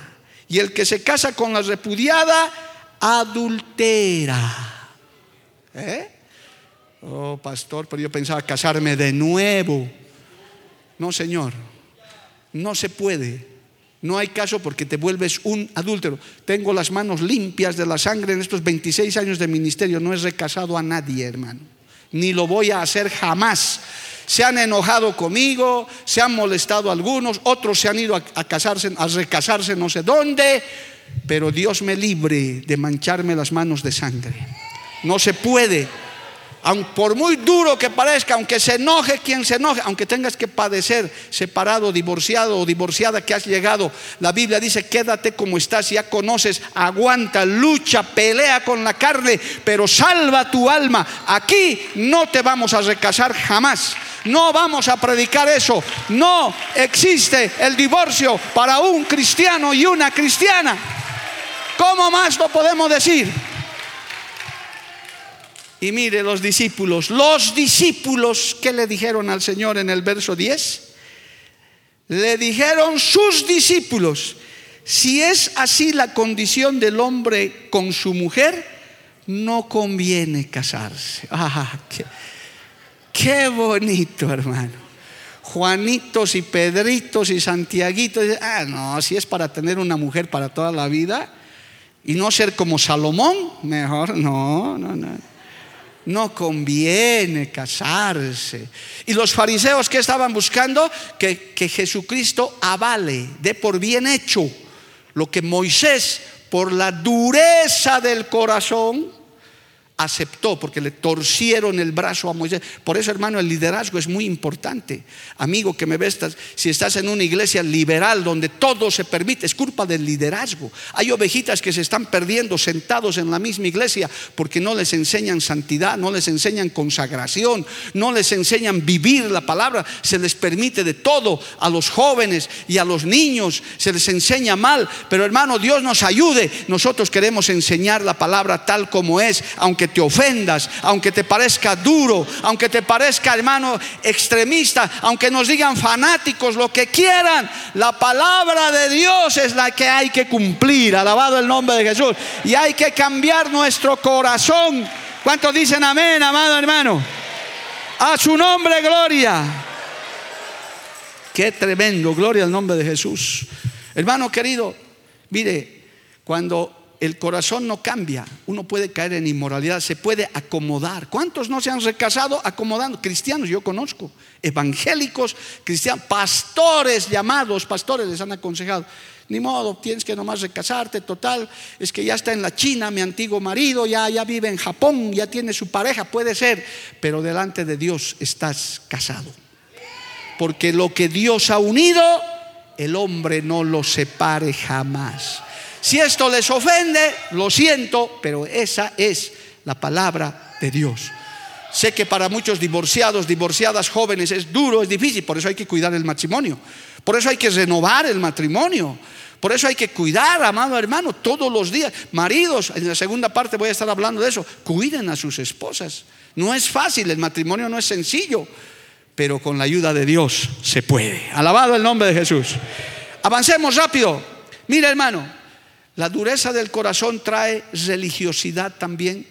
Y el que se casa con la repudiada, adultera. ¿Eh? Oh, pastor, pero yo pensaba casarme de nuevo. No, Señor, no se puede. No hay caso porque te vuelves un adúltero. Tengo las manos limpias de la sangre en estos 26 años de ministerio. No he recasado a nadie, hermano. Ni lo voy a hacer jamás. Se han enojado conmigo, se han molestado algunos, otros se han ido a, casarse, a recasarse no sé dónde, pero Dios me libre de mancharme las manos de sangre. No se puede por muy duro que parezca, aunque se enoje quien se enoje, aunque tengas que padecer separado, divorciado o divorciada que has llegado, la Biblia dice, quédate como estás, ya conoces, aguanta, lucha, pelea con la carne, pero salva tu alma. Aquí no te vamos a recasar jamás. No vamos a predicar eso. No existe el divorcio para un cristiano y una cristiana. ¿Cómo más lo podemos decir? Y mire los discípulos, los discípulos que le dijeron al Señor en el verso 10, le dijeron sus discípulos, si es así la condición del hombre con su mujer, no conviene casarse. Ah, qué, qué bonito, hermano. Juanitos y Pedritos y Santiaguitos, ah, no, si es para tener una mujer para toda la vida y no ser como Salomón, mejor, no, no, no no conviene casarse. Y los fariseos que estaban buscando que, que Jesucristo avale, de por bien hecho, lo que Moisés, por la dureza del corazón, aceptó porque le torcieron el brazo a Moisés. Por eso, hermano, el liderazgo es muy importante. Amigo que me ves, si estás en una iglesia liberal donde todo se permite, es culpa del liderazgo. Hay ovejitas que se están perdiendo sentados en la misma iglesia porque no les enseñan santidad, no les enseñan consagración, no les enseñan vivir la palabra. Se les permite de todo a los jóvenes y a los niños, se les enseña mal. Pero hermano, Dios nos ayude. Nosotros queremos enseñar la palabra tal como es, aunque te ofendas, aunque te parezca duro, aunque te parezca, hermano, extremista, aunque nos digan fanáticos, lo que quieran, la palabra de Dios es la que hay que cumplir. Alabado el nombre de Jesús. Y hay que cambiar nuestro corazón. ¿Cuántos dicen amén, amado hermano? A su nombre, gloria. Qué tremendo, gloria al nombre de Jesús. Hermano querido, mire, cuando el corazón no cambia, uno puede caer en inmoralidad, se puede acomodar. ¿Cuántos no se han recasado acomodando? Cristianos, yo conozco, evangélicos, cristianos, pastores llamados, pastores les han aconsejado. Ni modo, tienes que nomás recasarte, total, es que ya está en la China mi antiguo marido, ya, ya vive en Japón, ya tiene su pareja, puede ser, pero delante de Dios estás casado. Porque lo que Dios ha unido, el hombre no lo separe jamás. Si esto les ofende, lo siento, pero esa es la palabra de Dios. Sé que para muchos divorciados, divorciadas jóvenes es duro, es difícil, por eso hay que cuidar el matrimonio. Por eso hay que renovar el matrimonio. Por eso hay que cuidar, amado hermano, todos los días. Maridos, en la segunda parte voy a estar hablando de eso. Cuiden a sus esposas. No es fácil, el matrimonio no es sencillo, pero con la ayuda de Dios se puede. Alabado el nombre de Jesús. Avancemos rápido. Mira, hermano, la dureza del corazón trae religiosidad también,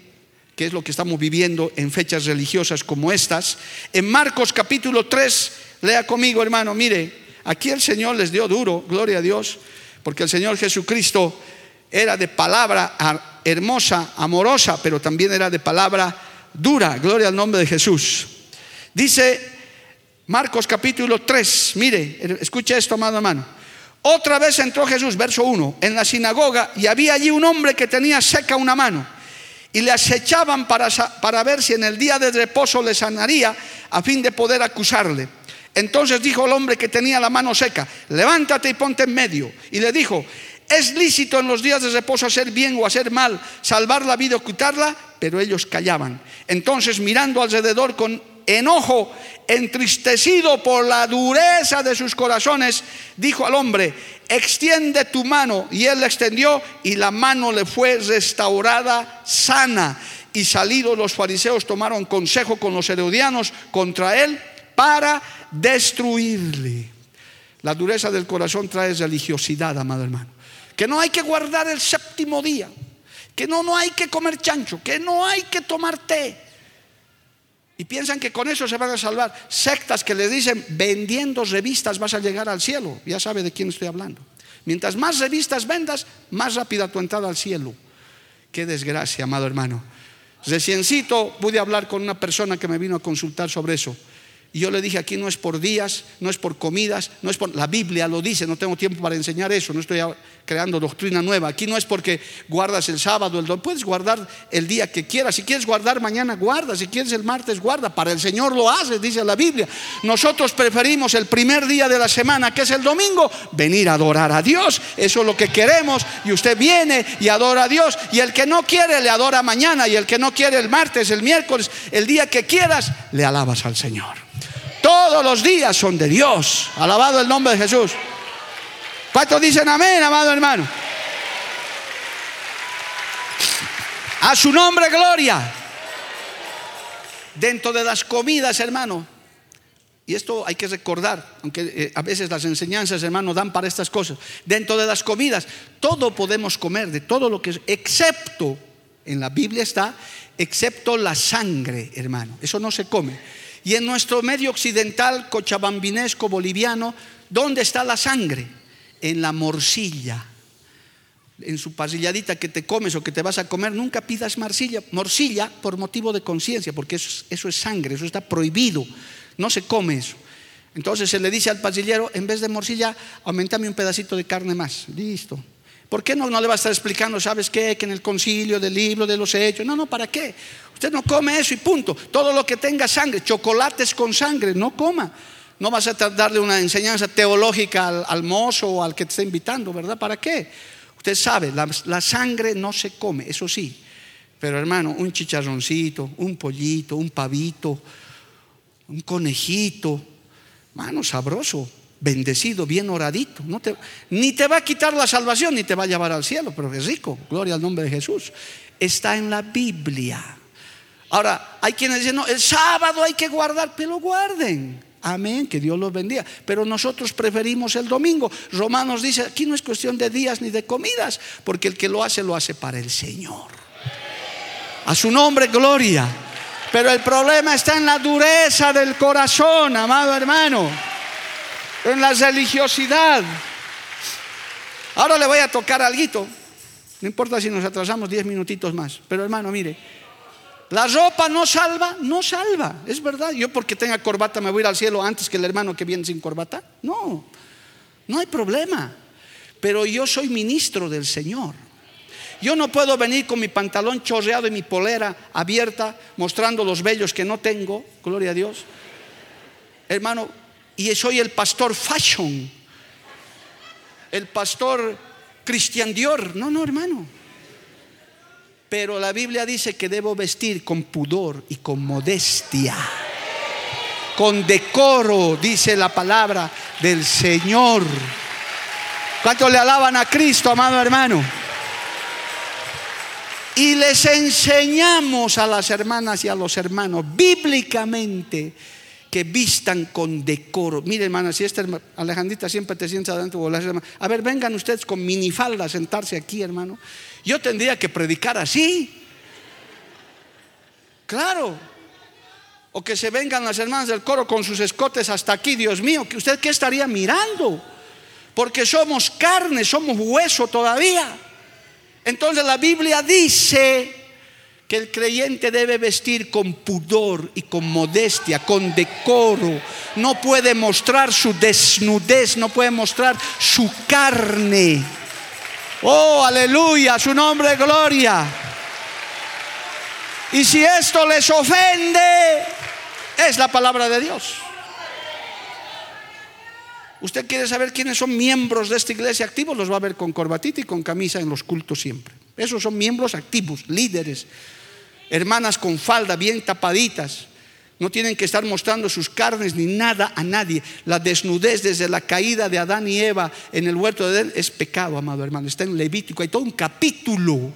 que es lo que estamos viviendo en fechas religiosas como estas. En Marcos capítulo 3, lea conmigo hermano, mire, aquí el Señor les dio duro, gloria a Dios, porque el Señor Jesucristo era de palabra hermosa, amorosa, pero también era de palabra dura, gloria al nombre de Jesús. Dice Marcos capítulo 3, mire, escuche esto, amado hermano. Otra vez entró Jesús, verso 1, en la sinagoga y había allí un hombre que tenía seca una mano y le acechaban para, para ver si en el día de reposo le sanaría a fin de poder acusarle. Entonces dijo el hombre que tenía la mano seca, levántate y ponte en medio. Y le dijo, ¿es lícito en los días de reposo hacer bien o hacer mal, salvar la vida o quitarla? Pero ellos callaban. Entonces mirando alrededor con enojo, entristecido por la dureza de sus corazones, dijo al hombre, extiende tu mano. Y él la extendió y la mano le fue restaurada sana. Y salidos los fariseos tomaron consejo con los herodianos contra él para destruirle. La dureza del corazón trae religiosidad, amado hermano. Que no hay que guardar el séptimo día, que no, no hay que comer chancho, que no hay que tomar té. Y piensan que con eso se van a salvar. Sectas que les dicen, vendiendo revistas vas a llegar al cielo. Ya sabe de quién estoy hablando. Mientras más revistas vendas, más rápida tu entrada al cielo. Qué desgracia, amado hermano. Reciencito pude hablar con una persona que me vino a consultar sobre eso. Y yo le dije, aquí no es por días, no es por comidas, no es por... La Biblia lo dice, no tengo tiempo para enseñar eso, no estoy creando doctrina nueva. Aquí no es porque guardas el sábado, el puedes guardar el día que quieras. Si quieres guardar mañana, guarda. Si quieres el martes, guarda. Para el Señor lo haces, dice la Biblia. Nosotros preferimos el primer día de la semana, que es el domingo, venir a adorar a Dios. Eso es lo que queremos. Y usted viene y adora a Dios. Y el que no quiere, le adora mañana. Y el que no quiere el martes, el miércoles, el día que quieras, le alabas al Señor. Todos los días son de Dios. Alabado el nombre de Jesús. ¿Cuántos dicen amén, amado hermano? A su nombre, gloria. Dentro de las comidas, hermano. Y esto hay que recordar, aunque eh, a veces las enseñanzas, hermano, dan para estas cosas. Dentro de las comidas, todo podemos comer, de todo lo que es, excepto, en la Biblia está, excepto la sangre, hermano. Eso no se come. Y en nuestro medio occidental, cochabambinesco, boliviano, ¿dónde está la sangre? En la morcilla. En su pasilladita que te comes o que te vas a comer, nunca pidas morcilla, morcilla por motivo de conciencia, porque eso, eso es sangre, eso está prohibido. No se come eso. Entonces se le dice al pasillero, en vez de morcilla, aumentame un pedacito de carne más. Listo. ¿Por qué no, no le va a estar explicando, sabes qué, que en el concilio del libro de los hechos? No, no, ¿para qué? Usted no come eso y punto. Todo lo que tenga sangre, chocolates con sangre, no coma. No vas a darle una enseñanza teológica al, mozo o al que te está invitando, ¿verdad? ¿Para qué? Usted sabe, la, sangre no se come, eso sí. Pero hermano, un chicharroncito, un pollito, un pavito, un conejito, mano, sabroso bendecido, bien oradito. No ni te va a quitar la salvación, ni te va a llevar al cielo, pero es rico. Gloria al nombre de Jesús. Está en la Biblia. Ahora, hay quienes dicen, no, el sábado hay que guardar, pero guarden. Amén, que Dios los bendiga. Pero nosotros preferimos el domingo. Romanos dice, aquí no es cuestión de días ni de comidas, porque el que lo hace, lo hace para el Señor. A su nombre, gloria. Pero el problema está en la dureza del corazón, amado hermano en la religiosidad. Ahora le voy a tocar algo. No importa si nos atrasamos diez minutitos más. Pero hermano, mire, la ropa no salva, no salva. Es verdad. Yo porque tenga corbata me voy a ir al cielo antes que el hermano que viene sin corbata. No, no hay problema. Pero yo soy ministro del Señor. Yo no puedo venir con mi pantalón chorreado y mi polera abierta, mostrando los vellos que no tengo. Gloria a Dios. Hermano, y soy el pastor fashion, el pastor Cristian Dior. No, no, hermano. Pero la Biblia dice que debo vestir con pudor y con modestia. Con decoro, dice la palabra del Señor. ¿Cuántos le alaban a Cristo, amado hermano? Y les enseñamos a las hermanas y a los hermanos bíblicamente que vistan con decoro. Mire, hermana, si esta Alejandrita siempre te sienta adentro, a ver, vengan ustedes con minifalda a sentarse aquí, hermano. Yo tendría que predicar así. Claro. O que se vengan las hermanas del coro con sus escotes hasta aquí, Dios mío, que usted qué estaría mirando? Porque somos carne, somos hueso todavía. Entonces la Biblia dice que el creyente debe vestir con pudor y con modestia, con decoro. No puede mostrar su desnudez, no puede mostrar su carne. Oh, aleluya, su nombre es gloria. Y si esto les ofende, es la palabra de Dios. Usted quiere saber quiénes son miembros de esta iglesia activos, los va a ver con corbatita y con camisa en los cultos siempre. Esos son miembros activos, líderes, hermanas con falda bien tapaditas. No tienen que estar mostrando sus carnes ni nada a nadie. La desnudez desde la caída de Adán y Eva en el huerto de Edén es pecado, amado hermano. Está en Levítico, hay todo un capítulo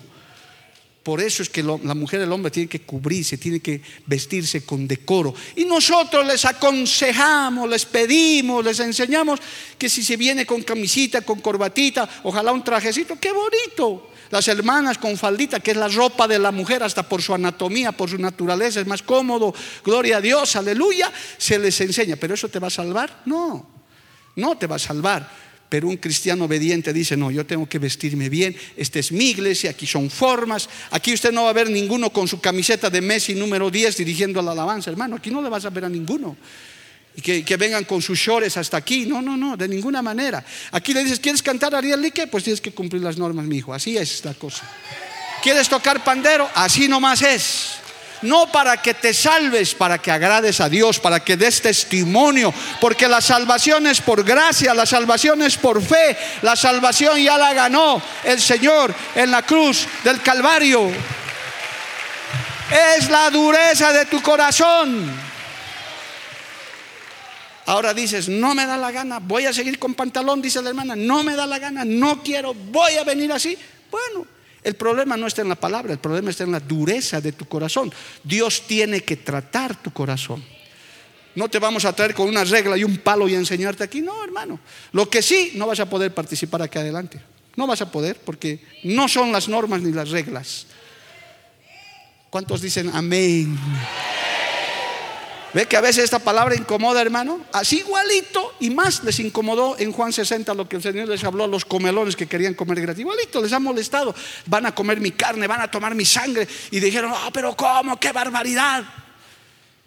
Por eso es que la mujer y el hombre tienen que cubrirse, tienen que vestirse con decoro. Y nosotros les aconsejamos, les pedimos, les enseñamos que si se viene con camisita, con corbatita, ojalá un trajecito, qué bonito. Las hermanas con faldita, que es la ropa de la mujer, hasta por su anatomía, por su naturaleza, es más cómodo. Gloria a Dios, aleluya. Se les enseña. ¿Pero eso te va a salvar? No, no te va a salvar. Pero un cristiano obediente dice, no, yo tengo que vestirme bien, esta es mi iglesia, aquí son formas, aquí usted no va a ver ninguno con su camiseta de Messi número 10 dirigiendo la alabanza, hermano, aquí no le vas a ver a ninguno. Y que, vengan con sus shorts hasta aquí, no, no, no, de ninguna manera. Aquí le dices, ¿quieres cantar Ariel Lique? Pues tienes que cumplir las normas, mi hijo, así es la cosa. ¿Quieres tocar pandero? Así nomás es no para que te salves, para que agrades a Dios, para que des testimonio, porque la salvación es por gracia, la salvación es por fe, la salvación ya la ganó el Señor en la cruz del Calvario. Es la dureza de tu corazón. Ahora dices, no me da la gana, voy a seguir con pantalón, dice la hermana, no me da la gana, no quiero, voy a venir así. Bueno, el problema no está en la palabra, el problema está en la dureza de tu corazón. Dios tiene que tratar tu corazón. No te vamos a traer con una regla y un palo y enseñarte aquí. No, hermano. Lo que sí, no vas a poder participar aquí adelante. No vas a poder porque no son las normas ni las reglas. ¿Cuántos dicen amén? ¿Ve que a veces esta palabra incomoda, hermano? Así igualito y más les incomodó en Juan 60 lo que el Señor les habló a los comelones que querían comer gratis. Igualito les ha molestado. Van a comer mi carne, van a tomar mi sangre. Y dijeron, ah, pero ¿cómo? ¡Qué barbaridad!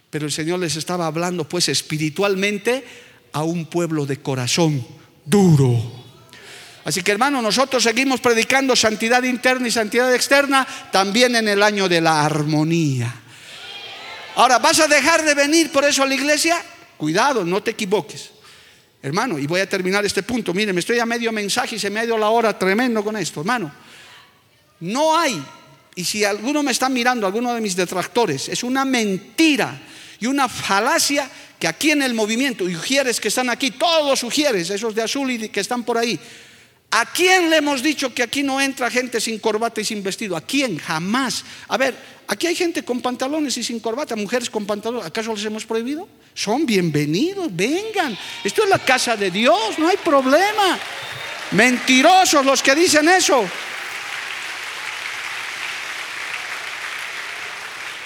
Pero el Señor les estaba hablando, pues, espiritualmente a un pueblo de corazón duro. Así que hermano, nosotros seguimos predicando santidad interna y santidad externa también en el año de la armonía. Ahora, ¿vas a dejar de venir por eso a la iglesia? Cuidado, no te equivoques. Hermano, y voy a terminar este punto. Mire, me estoy a medio mensaje y se me ha ido la hora tremendo con esto, hermano. No hay, y si alguno me está mirando, alguno de mis detractores, es una mentira y una falacia que aquí en el movimiento, y que están aquí, todos ujieres, esos de azul y que están por ahí, ¿A quién le hemos dicho que aquí no entra gente sin corbata y sin vestido? ¿A quién? Jamás. A ver, aquí hay gente con pantalones y sin corbata, mujeres con pantalones. ¿Acaso les hemos prohibido? Son bienvenidos, vengan. Esto es la casa de Dios, no hay problema. Mentirosos los que dicen eso.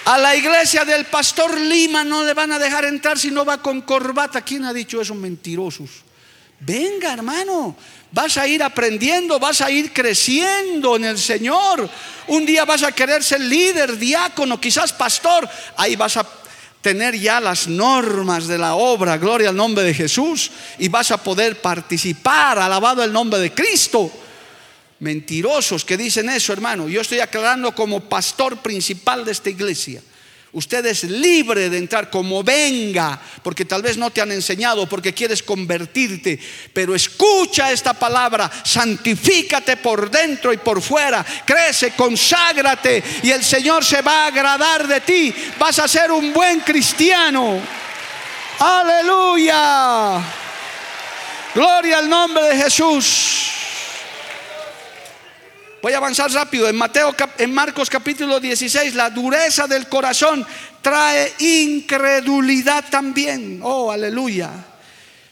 A la iglesia del pastor Lima no le van a dejar entrar si no va con corbata. ¿Quién ha dicho eso? Mentirosos. Venga, hermano, vas a ir aprendiendo, vas a ir creciendo en el Señor. Un día vas a querer ser líder, diácono, quizás pastor. Ahí vas a tener ya las normas de la obra, gloria al nombre de Jesús, y vas a poder participar, alabado el nombre de Cristo. Mentirosos que dicen eso, hermano. Yo estoy aclarando como pastor principal de esta iglesia. Usted es libre de entrar como venga, porque tal vez no te han enseñado, porque quieres convertirte, pero escucha esta palabra, santifícate por dentro y por fuera, crece, conságrate y el Señor se va a agradar de ti, vas a ser un buen cristiano. Aleluya. Gloria al nombre de Jesús. Voy a avanzar rápido. En Mateo, en Marcos capítulo 16, la dureza del corazón trae incredulidad también. Oh, aleluya.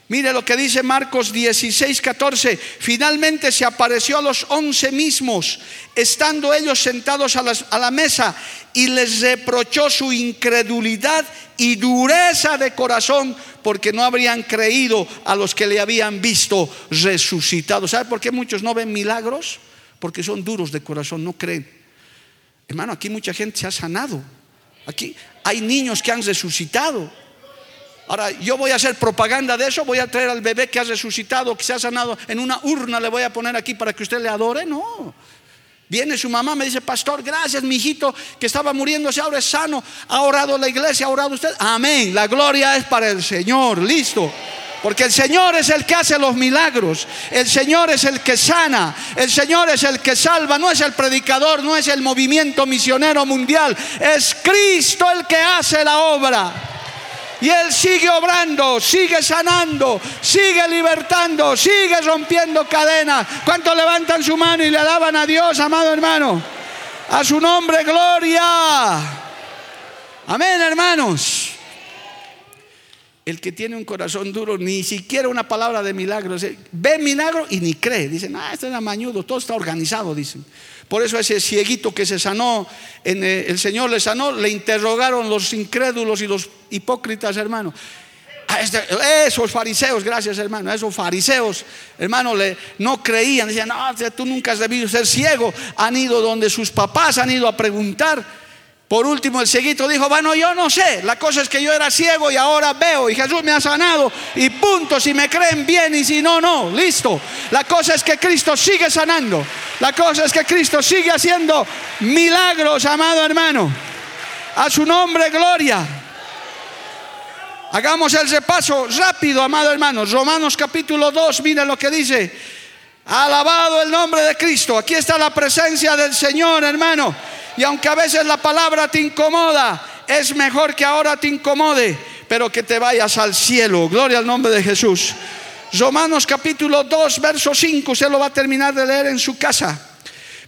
Mire lo que dice Marcos 16, 14. Finalmente se apareció a los once mismos, estando ellos sentados a, la mesa, y les reprochó su incredulidad y dureza de corazón, porque no habrían creído a los que le habían visto resucitado. ¿Sabe por qué muchos no ven milagros? Porque son duros de corazón, no creen. Hermano, aquí mucha gente se ha sanado. Aquí hay niños que han resucitado. Ahora, yo voy a hacer propaganda de eso, voy a traer al bebé que ha resucitado, que se ha sanado, en una urna le voy a poner aquí para que usted le adore. No. Viene su mamá, me dice, pastor, gracias, mi hijito, que estaba muriéndose, ahora es sano. Ha orado la iglesia, ha orado usted. Amén. La gloria es para el Señor. Listo. Porque el Señor es el que hace los milagros. El Señor es el que sana. El Señor es el que salva. No es el predicador, no es el movimiento misionero mundial. Es Cristo el que hace la obra. Y Él sigue obrando, sigue sanando, sigue libertando, sigue rompiendo cadenas. ¿Cuántos levantan su mano y le alaban a Dios, amado hermano? A su nombre, gloria. Amén, hermanos. El que tiene un corazón duro, ni siquiera una palabra de milagro. Ve milagro y ni cree. Dicen, ah, este es mañudo, todo está organizado, dicen. Por eso ese cieguito que se sanó, eh, el Señor le sanó, le interrogaron los incrédulos y los hipócritas, hermano. Este, esos fariseos, gracias hermano, esos fariseos, hermano, le, no creían, decían, no, tú nunca has debido ser ciego. Han ido donde sus papás han ido a preguntar por último, el cieguito dijo, bueno, yo no sé, la cosa es que yo era ciego y ahora veo y Jesús me ha sanado y punto, si me creen bien y si no, no, listo. La cosa es que Cristo sigue sanando, la cosa es que Cristo sigue haciendo milagros, amado hermano. A su nombre, gloria. Hagamos el repaso rápido, amado hermano. Romanos capítulo 2, mira lo que dice. Alabado el nombre de Cristo. Aquí está la presencia del Señor, hermano. Y aunque a veces la palabra te incomoda, es mejor que ahora te incomode, pero que te vayas al cielo. Gloria al nombre de Jesús. Romanos capítulo 2, verso 5, usted lo va a terminar de leer en su casa.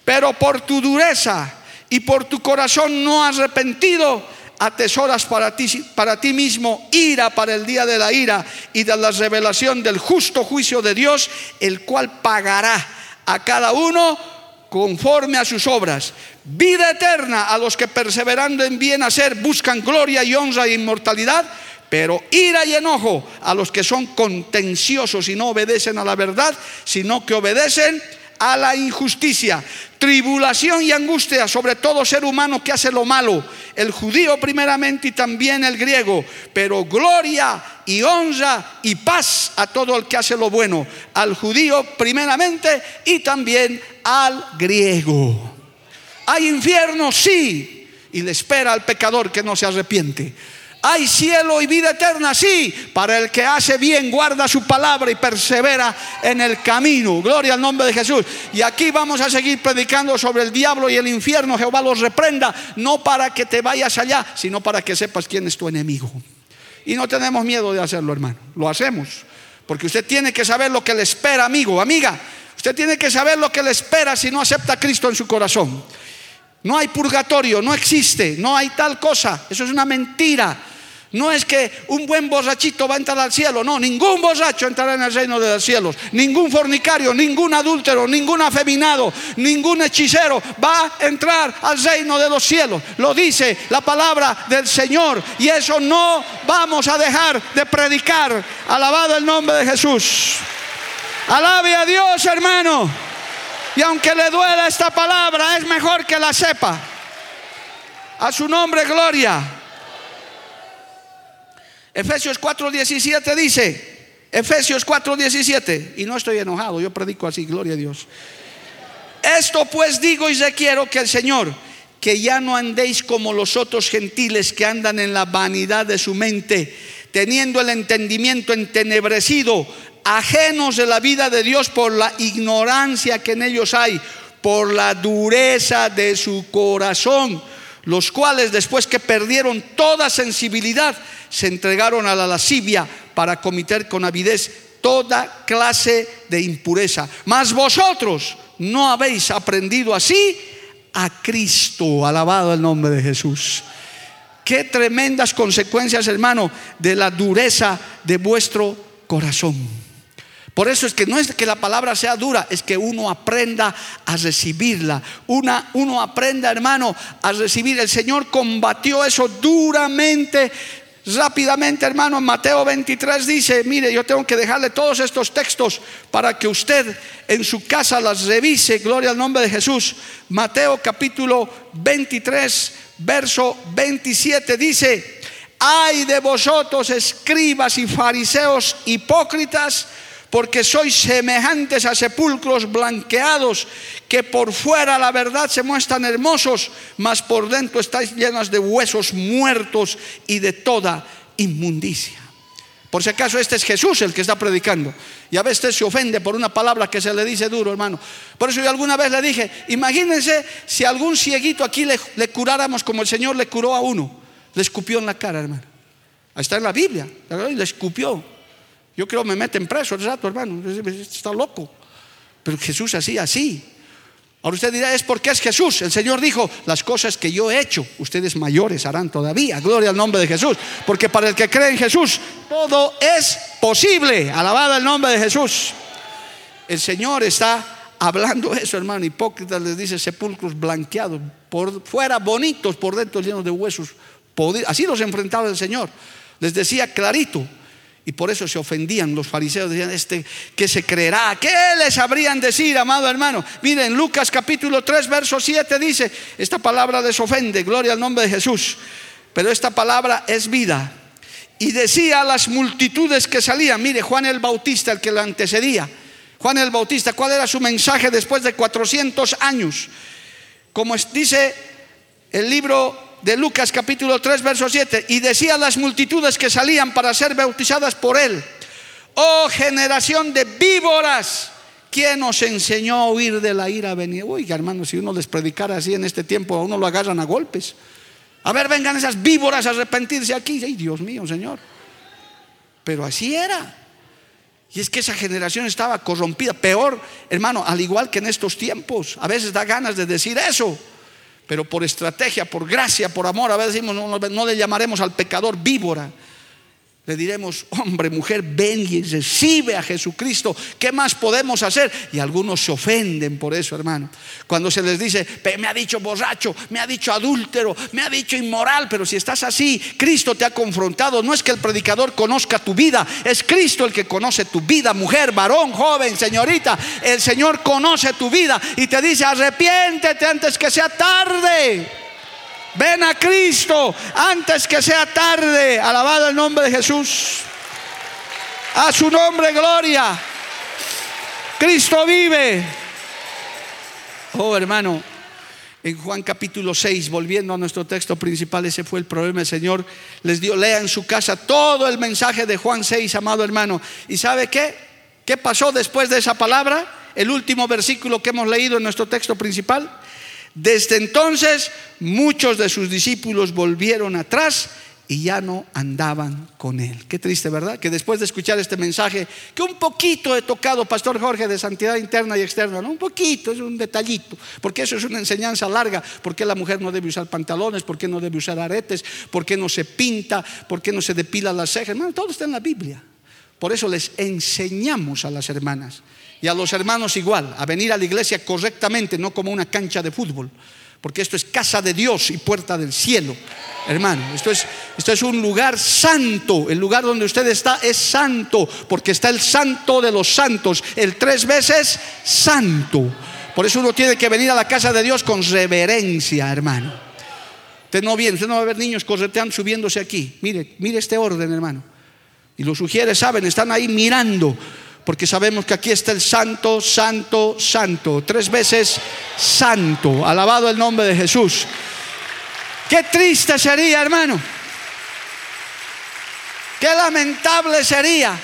Pero por tu dureza y por tu corazón no arrepentido, atesoras para ti, para ti mismo ira para el día de la ira y de la revelación del justo juicio de Dios, el cual pagará a cada uno conforme a sus obras. Vida eterna a los que perseverando en bien hacer buscan gloria y honra e inmortalidad, pero ira y enojo a los que son contenciosos y no obedecen a la verdad, sino que obedecen a la injusticia, tribulación y angustia sobre todo ser humano que hace lo malo, el judío primeramente y también el griego, pero gloria y honra y paz a todo el que hace lo bueno, al judío primeramente y también al griego. ¿Hay infierno? Sí, y le espera al pecador que no se arrepiente. Hay cielo y vida eterna, sí, para el que hace bien, guarda su palabra y persevera en el camino. Gloria al nombre de Jesús. Y aquí vamos a seguir predicando sobre el diablo y el infierno. Jehová los reprenda, no para que te vayas allá, sino para que sepas quién es tu enemigo. Y no tenemos miedo de hacerlo, hermano. Lo hacemos. Porque usted tiene que saber lo que le espera, amigo, amiga. Usted tiene que saber lo que le espera si no acepta a Cristo en su corazón. No hay purgatorio, no existe, no hay tal cosa. Eso es una mentira. No es que un buen borrachito va a entrar al cielo, no, ningún borracho entrará en el reino de los cielos, ningún fornicario, ningún adúltero, ningún afeminado, ningún hechicero va a entrar al reino de los cielos. Lo dice la palabra del Señor y eso no vamos a dejar de predicar. Alabado el nombre de Jesús. Alabe a Dios, hermano. Y aunque le duela esta palabra, es mejor que la sepa. A su nombre, gloria. Efesios 4:17 dice, Efesios 4:17, y no estoy enojado, yo predico así, gloria a Dios. Esto pues digo y requiero que el Señor, que ya no andéis como los otros gentiles que andan en la vanidad de su mente, teniendo el entendimiento entenebrecido, ajenos de la vida de Dios por la ignorancia que en ellos hay, por la dureza de su corazón, los cuales después que perdieron toda sensibilidad, se entregaron a la lascivia para cometer con avidez toda clase de impureza. Mas vosotros no habéis aprendido así a Cristo. Alabado el nombre de Jesús. Qué tremendas consecuencias, hermano, de la dureza de vuestro corazón. Por eso es que no es que la palabra sea dura, es que uno aprenda a recibirla. Una, uno aprenda, hermano, a recibir. El Señor combatió eso duramente Rápidamente, hermano, Mateo 23 dice, mire, yo tengo que dejarle todos estos textos para que usted en su casa las revise, gloria al nombre de Jesús. Mateo capítulo 23, verso 27 dice, ay de vosotros escribas y fariseos hipócritas, porque sois semejantes a sepulcros blanqueados, que por fuera la verdad se muestran hermosos, mas por dentro estáis llenas de huesos muertos y de toda inmundicia. Por si acaso este es Jesús el que está predicando. Y a veces se ofende por una palabra que se le dice duro, hermano. Por eso yo alguna vez le dije, imagínense si algún cieguito aquí le, le curáramos como el Señor le curó a uno. Le escupió en la cara, hermano. Ahí está en la Biblia. Le escupió. Yo creo que me meten preso el rato, hermano. Está loco. Pero Jesús hacía así. Ahora usted dirá, es porque es Jesús. El Señor dijo, las cosas que yo he hecho, ustedes mayores harán todavía. Gloria al nombre de Jesús. Porque para el que cree en Jesús, todo es posible. Alabado el nombre de Jesús. El Señor está hablando eso, hermano. Hipócritas les dice sepulcros blanqueados, por fuera bonitos, por dentro llenos de huesos. Así los enfrentaba el Señor. Les decía clarito, y por eso se ofendían los fariseos, decían, este, ¿qué se creerá? ¿Qué les habrían decir, amado hermano? Miren, Lucas capítulo 3, verso 7 dice, esta palabra les ofende, gloria al nombre de Jesús, pero esta palabra es vida. Y decía a las multitudes que salían, mire, Juan el Bautista, el que lo antecedía, Juan el Bautista, ¿cuál era su mensaje después de 400 años? Como dice el libro de Lucas capítulo 3, verso 7, y decía a las multitudes que salían para ser bautizadas por él, oh generación de víboras, ¿quién os enseñó a huir de la ira venida? Uy, hermano, si uno les predicara así en este tiempo, a uno lo agarran a golpes. A ver, vengan esas víboras a arrepentirse aquí. Ay, Dios mío, Señor. Pero así era. Y es que esa generación estaba corrompida, peor, hermano, al igual que en estos tiempos. A veces da ganas de decir eso pero por estrategia, por gracia, por amor, a veces decimos, no, no, le llamaremos al pecador víbora, le diremos, hombre, mujer, ven y recibe a Jesucristo. ¿Qué más podemos hacer? Y algunos se ofenden por eso, hermano. Cuando se les dice, me ha dicho borracho, me ha dicho adúltero, me ha dicho inmoral, pero si estás así, Cristo te ha confrontado. No es que el predicador conozca tu vida, es Cristo el que conoce tu vida, mujer, varón, joven, señorita. El Señor conoce tu vida y te dice, arrepiéntete antes que sea tarde. Ven a Cristo antes que sea tarde. Alabado el nombre de Jesús. A su nombre, gloria. Cristo vive. Oh, hermano, en Juan capítulo 6, volviendo a nuestro texto principal, ese fue el problema. El Señor les dio, lea en su casa todo el mensaje de Juan 6, amado hermano. ¿Y sabe qué? ¿Qué pasó después de esa palabra? El último versículo que hemos leído en nuestro texto principal. Desde entonces muchos de sus discípulos volvieron atrás y ya no andaban con él. Qué triste, ¿verdad? Que después de escuchar este mensaje, que un poquito he tocado, Pastor Jorge, de santidad interna y externa, ¿no? Un poquito, es un detallito, porque eso es una enseñanza larga, por qué la mujer no debe usar pantalones, por qué no debe usar aretes, por qué no se pinta, por qué no se depila las cejas, todo está en la Biblia. Por eso les enseñamos a las hermanas y a los hermanos igual, a venir a la iglesia correctamente, no como una cancha de fútbol, porque esto es casa de Dios y puerta del cielo. Hermano, esto es, esto es un lugar santo. El lugar donde usted está es santo, porque está el santo de los santos, el tres veces santo. Por eso uno tiene que venir a la casa de Dios con reverencia, hermano. Usted no viene, usted no va a ver niños correteando, subiéndose aquí. Mire, mire este orden, hermano. Y los sugieres saben, están ahí mirando porque sabemos que aquí está el santo, santo, santo, tres veces santo, alabado el nombre de Jesús. Qué triste sería, hermano. Qué lamentable sería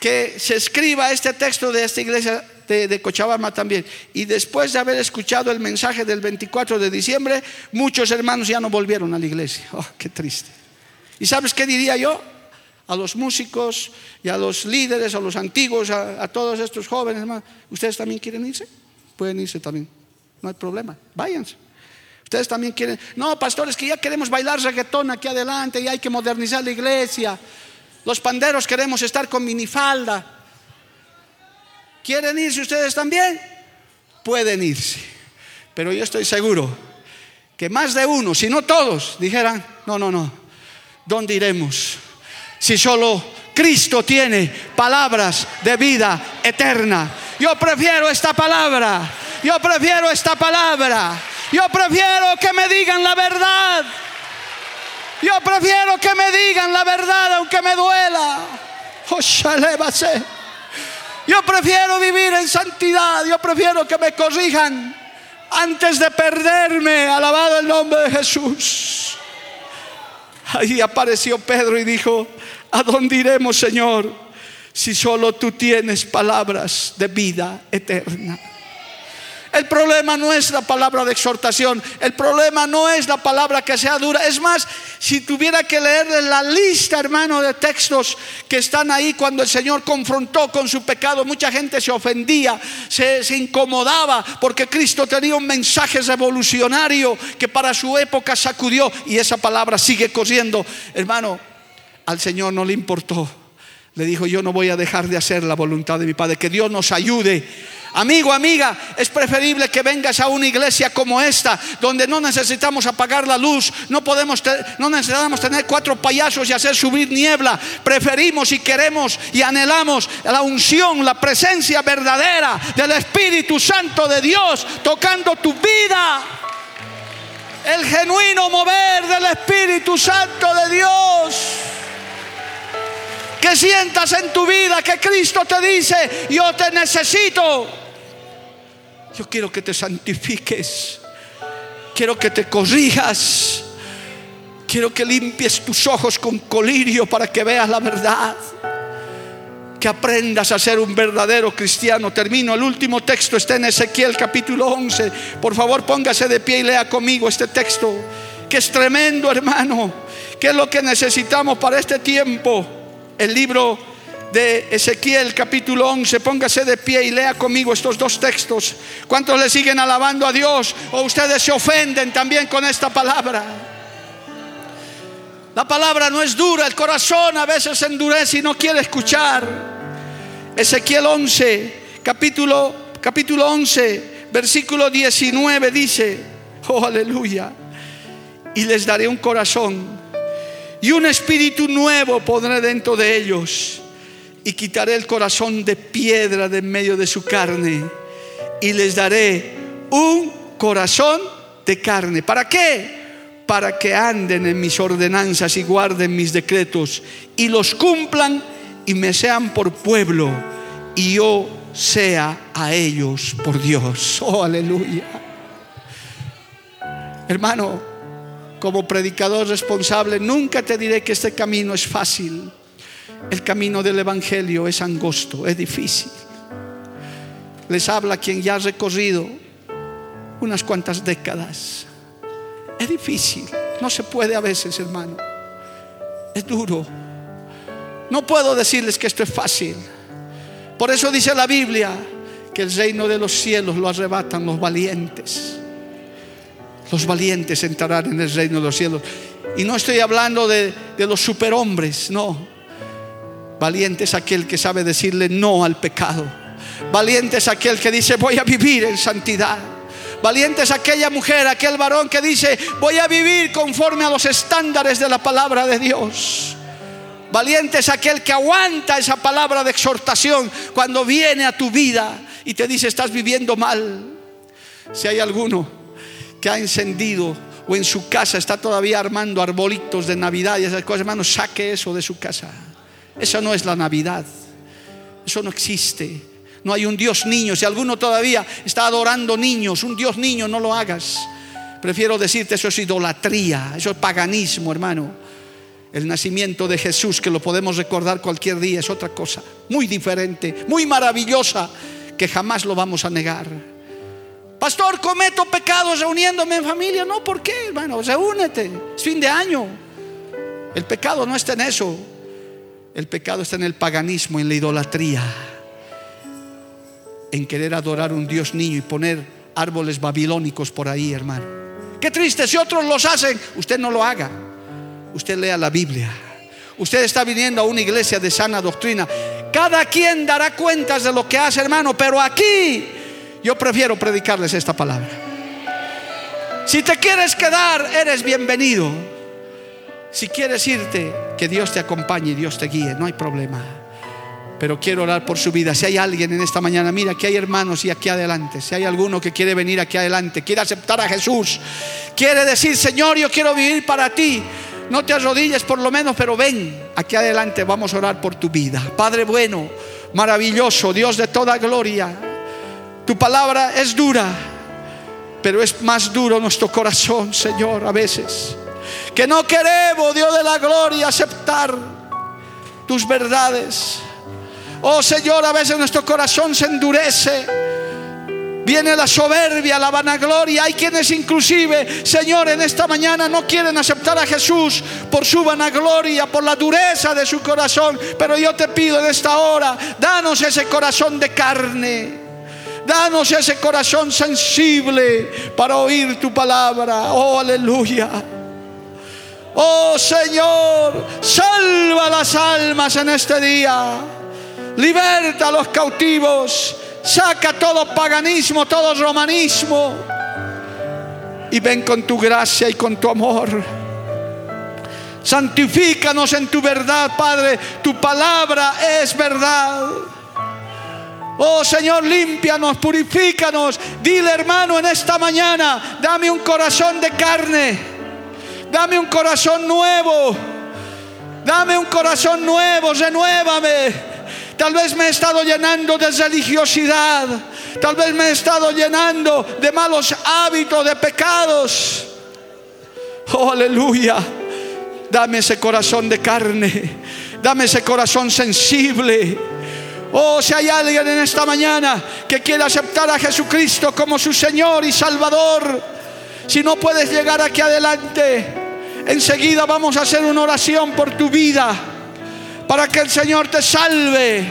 que se escriba este texto de esta iglesia de, Cochabamba también. Y después de haber escuchado el mensaje del 24 de diciembre, muchos hermanos ya no volvieron a la iglesia. Oh, qué triste. ¿Y sabes qué diría yo? A los músicos y a los líderes, a los antiguos, a, todos estos jóvenes, ¿ustedes también quieren irse? Pueden irse también, no hay problema, váyanse. Ustedes también quieren, no, pastores, que ya queremos bailar reggaetón aquí adelante y hay que modernizar la iglesia. Los panderos queremos estar con minifalda. ¿Quieren irse ustedes también? Pueden irse. Pero yo estoy seguro que más de uno, si no todos, dijeran, no, no, no, ¿dónde iremos? Si solo Cristo tiene palabras de vida eterna. Yo prefiero esta palabra. Yo prefiero esta palabra. Yo prefiero que me digan la verdad. Yo prefiero que me digan la verdad aunque me duela. Yo prefiero vivir en santidad. Yo prefiero que me corrijan antes de perderme. Alabado el nombre de Jesús. Ahí apareció Pedro y dijo, ¿A dónde iremos, Señor, si solo tú tienes palabras de vida eterna? El problema no es la palabra de exhortación, el problema no es la palabra que sea dura. Es más, si tuviera que leerle la lista, hermano, de textos que están ahí cuando el Señor confrontó con su pecado, mucha gente se ofendía, se, se incomodaba porque Cristo tenía un mensaje revolucionario que para su época sacudió y esa palabra sigue corriendo. Hermano, al Señor no le importó. Le dijo, yo no voy a dejar de hacer la voluntad de mi Padre, que Dios nos ayude Amigo, amiga, es preferible que vengas a una iglesia como esta, donde no necesitamos apagar la luz, no podemos, no necesitamos tener cuatro payasos y hacer subir niebla. Preferimos y queremos y anhelamos la unción, la presencia verdadera del Espíritu Santo de Dios tocando tu vida. El genuino mover del Espíritu Santo de Dios que sientas en tu vida que Cristo te dice, yo te necesito. Yo quiero que te santifiques. Quiero que te corrijas. Quiero que limpies tus ojos con colirio para que veas la verdad. Que aprendas a ser un verdadero cristiano. Termino. El último texto está en Ezequiel capítulo 11. Por favor, póngase de pie y lea conmigo este texto. Que es tremendo, hermano. Que es lo que necesitamos para este tiempo. El libro de Ezequiel capítulo 11. Póngase de pie y lea conmigo estos dos textos. ¿Cuántos le siguen alabando a Dios o ustedes se ofenden también con esta palabra? La palabra no es dura, el corazón a veces endurece y no quiere escuchar. Ezequiel 11, capítulo, capítulo 11, versículo 19 dice, oh aleluya, y les daré un corazón y un espíritu nuevo pondré dentro de ellos y quitaré el corazón de piedra de en medio de su carne y les daré un corazón de carne. ¿Para qué? Para que anden en mis ordenanzas y guarden mis decretos y los cumplan y me sean por pueblo y yo sea a ellos por Dios. Oh, aleluya. Hermano, como predicador responsable, nunca te diré que este camino es fácil. El camino del Evangelio es angosto, es difícil. Les habla quien ya ha recorrido unas cuantas décadas. Es difícil, no se puede a veces, hermano. Es duro. No puedo decirles que esto es fácil. Por eso dice la Biblia que el reino de los cielos lo arrebatan los valientes. Los valientes entrarán en el reino de los cielos. Y no estoy hablando de, los superhombres, no. Valiente es aquel que sabe decirle no al pecado. Valiente es aquel que dice voy a vivir en santidad. Valiente es aquella mujer, aquel varón que dice voy a vivir conforme a los estándares de la palabra de Dios. Valiente es aquel que aguanta esa palabra de exhortación cuando viene a tu vida y te dice estás viviendo mal. Si hay alguno que ha encendido o en su casa está todavía armando arbolitos de Navidad y esas cosas, hermano, saque eso de su casa. Eso no es la Navidad. Eso no existe. No hay un Dios niño. Si alguno todavía está adorando niños, un Dios niño, no lo hagas. Prefiero decirte, eso es idolatría, eso es paganismo, hermano. El nacimiento de Jesús, que lo podemos recordar cualquier día, es otra cosa, muy diferente, muy maravillosa, que jamás lo vamos a negar. Pastor, cometo pecados reuniéndome en familia. No, ¿por qué, hermano? Reúnete, es fin de año. El pecado no está en eso. El pecado está en el paganismo, en la idolatría, en querer adorar un Dios niño y poner árboles babilónicos por ahí, hermano. Qué triste, si otros los hacen, usted no lo haga. Usted lea la Biblia. Usted está viniendo a una iglesia de sana doctrina. Cada quien dará cuentas de lo que hace, hermano, pero aquí yo prefiero predicarles esta palabra. Si te quieres quedar, eres bienvenido. Si quieres irte, que Dios te acompañe y Dios te guíe, no hay problema. Pero quiero orar por su vida. Si hay alguien en esta mañana, mira, que hay hermanos y aquí adelante. Si hay alguno que quiere venir aquí adelante, quiere aceptar a Jesús, quiere decir, Señor, yo quiero vivir para ti. No te arrodilles por lo menos, pero ven aquí adelante, vamos a orar por tu vida. Padre bueno, maravilloso, Dios de toda gloria. Tu palabra es dura, pero es más duro nuestro corazón, Señor, a veces que no queremos, Dios de la gloria, aceptar tus verdades. Oh Señor, a veces nuestro corazón se endurece Viene la soberbia, la vanagloria. Hay quienes inclusive, Señor, en esta mañana no quieren aceptar a Jesús por su vanagloria, por la dureza de su corazón. Pero yo te pido en esta hora, danos ese corazón de carne. Danos ese corazón sensible para oír tu palabra. Oh, aleluya. Oh Señor, salva las almas en este día. Liberta a los cautivos. Saca todo paganismo, todo romanismo. Y ven con tu gracia y con tu amor. Santifícanos en tu verdad, Padre. Tu palabra es verdad. Oh Señor, límpianos, purifícanos. Dile hermano en esta mañana, dame un corazón de carne. Dame un corazón nuevo. Dame un corazón nuevo, renuévame. Tal vez me he estado llenando de religiosidad. Tal vez me he estado llenando de malos hábitos, de pecados. Oh, aleluya. Dame ese corazón de carne. Dame ese corazón sensible. Oh, si hay alguien en esta mañana que quiere aceptar a Jesucristo como su Señor y Salvador, si no puedes llegar aquí adelante, enseguida vamos a hacer una oración por tu vida para que el Señor te salve,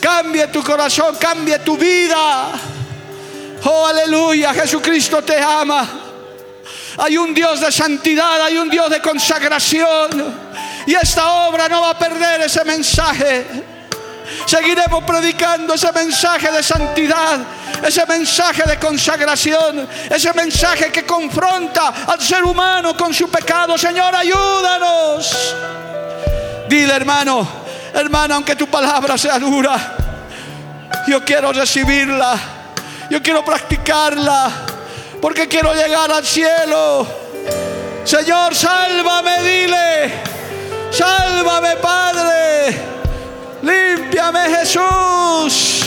cambie tu corazón, cambie tu vida. Oh, aleluya, Jesucristo te ama. Hay un Dios de santidad, hay un Dios de consagración. Y esta obra no va a perder ese mensaje. Seguiremos predicando ese mensaje de santidad, ese mensaje de consagración, ese mensaje que confronta al ser humano con su pecado. Señor, ayúdanos. Dile, hermano, hermana, aunque tu palabra sea dura, yo quiero recibirla, yo quiero practicarla, porque quiero llegar al cielo. Señor, sálvame, dile, sálvame, Padre, límpiame, Jesús,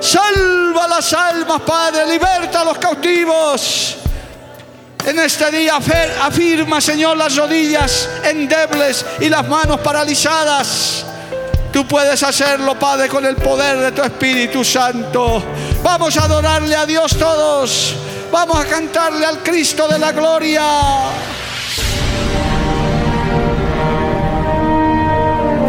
salva las almas, Padre, liberta a los cautivos. En este día afirma, Señor, las rodillas endebles y las manos paralizadas. Tú puedes hacerlo, Padre, con el poder de tu Espíritu Santo. Vamos a adorarle a Dios todos. Vamos a cantarle al Cristo de la gloria.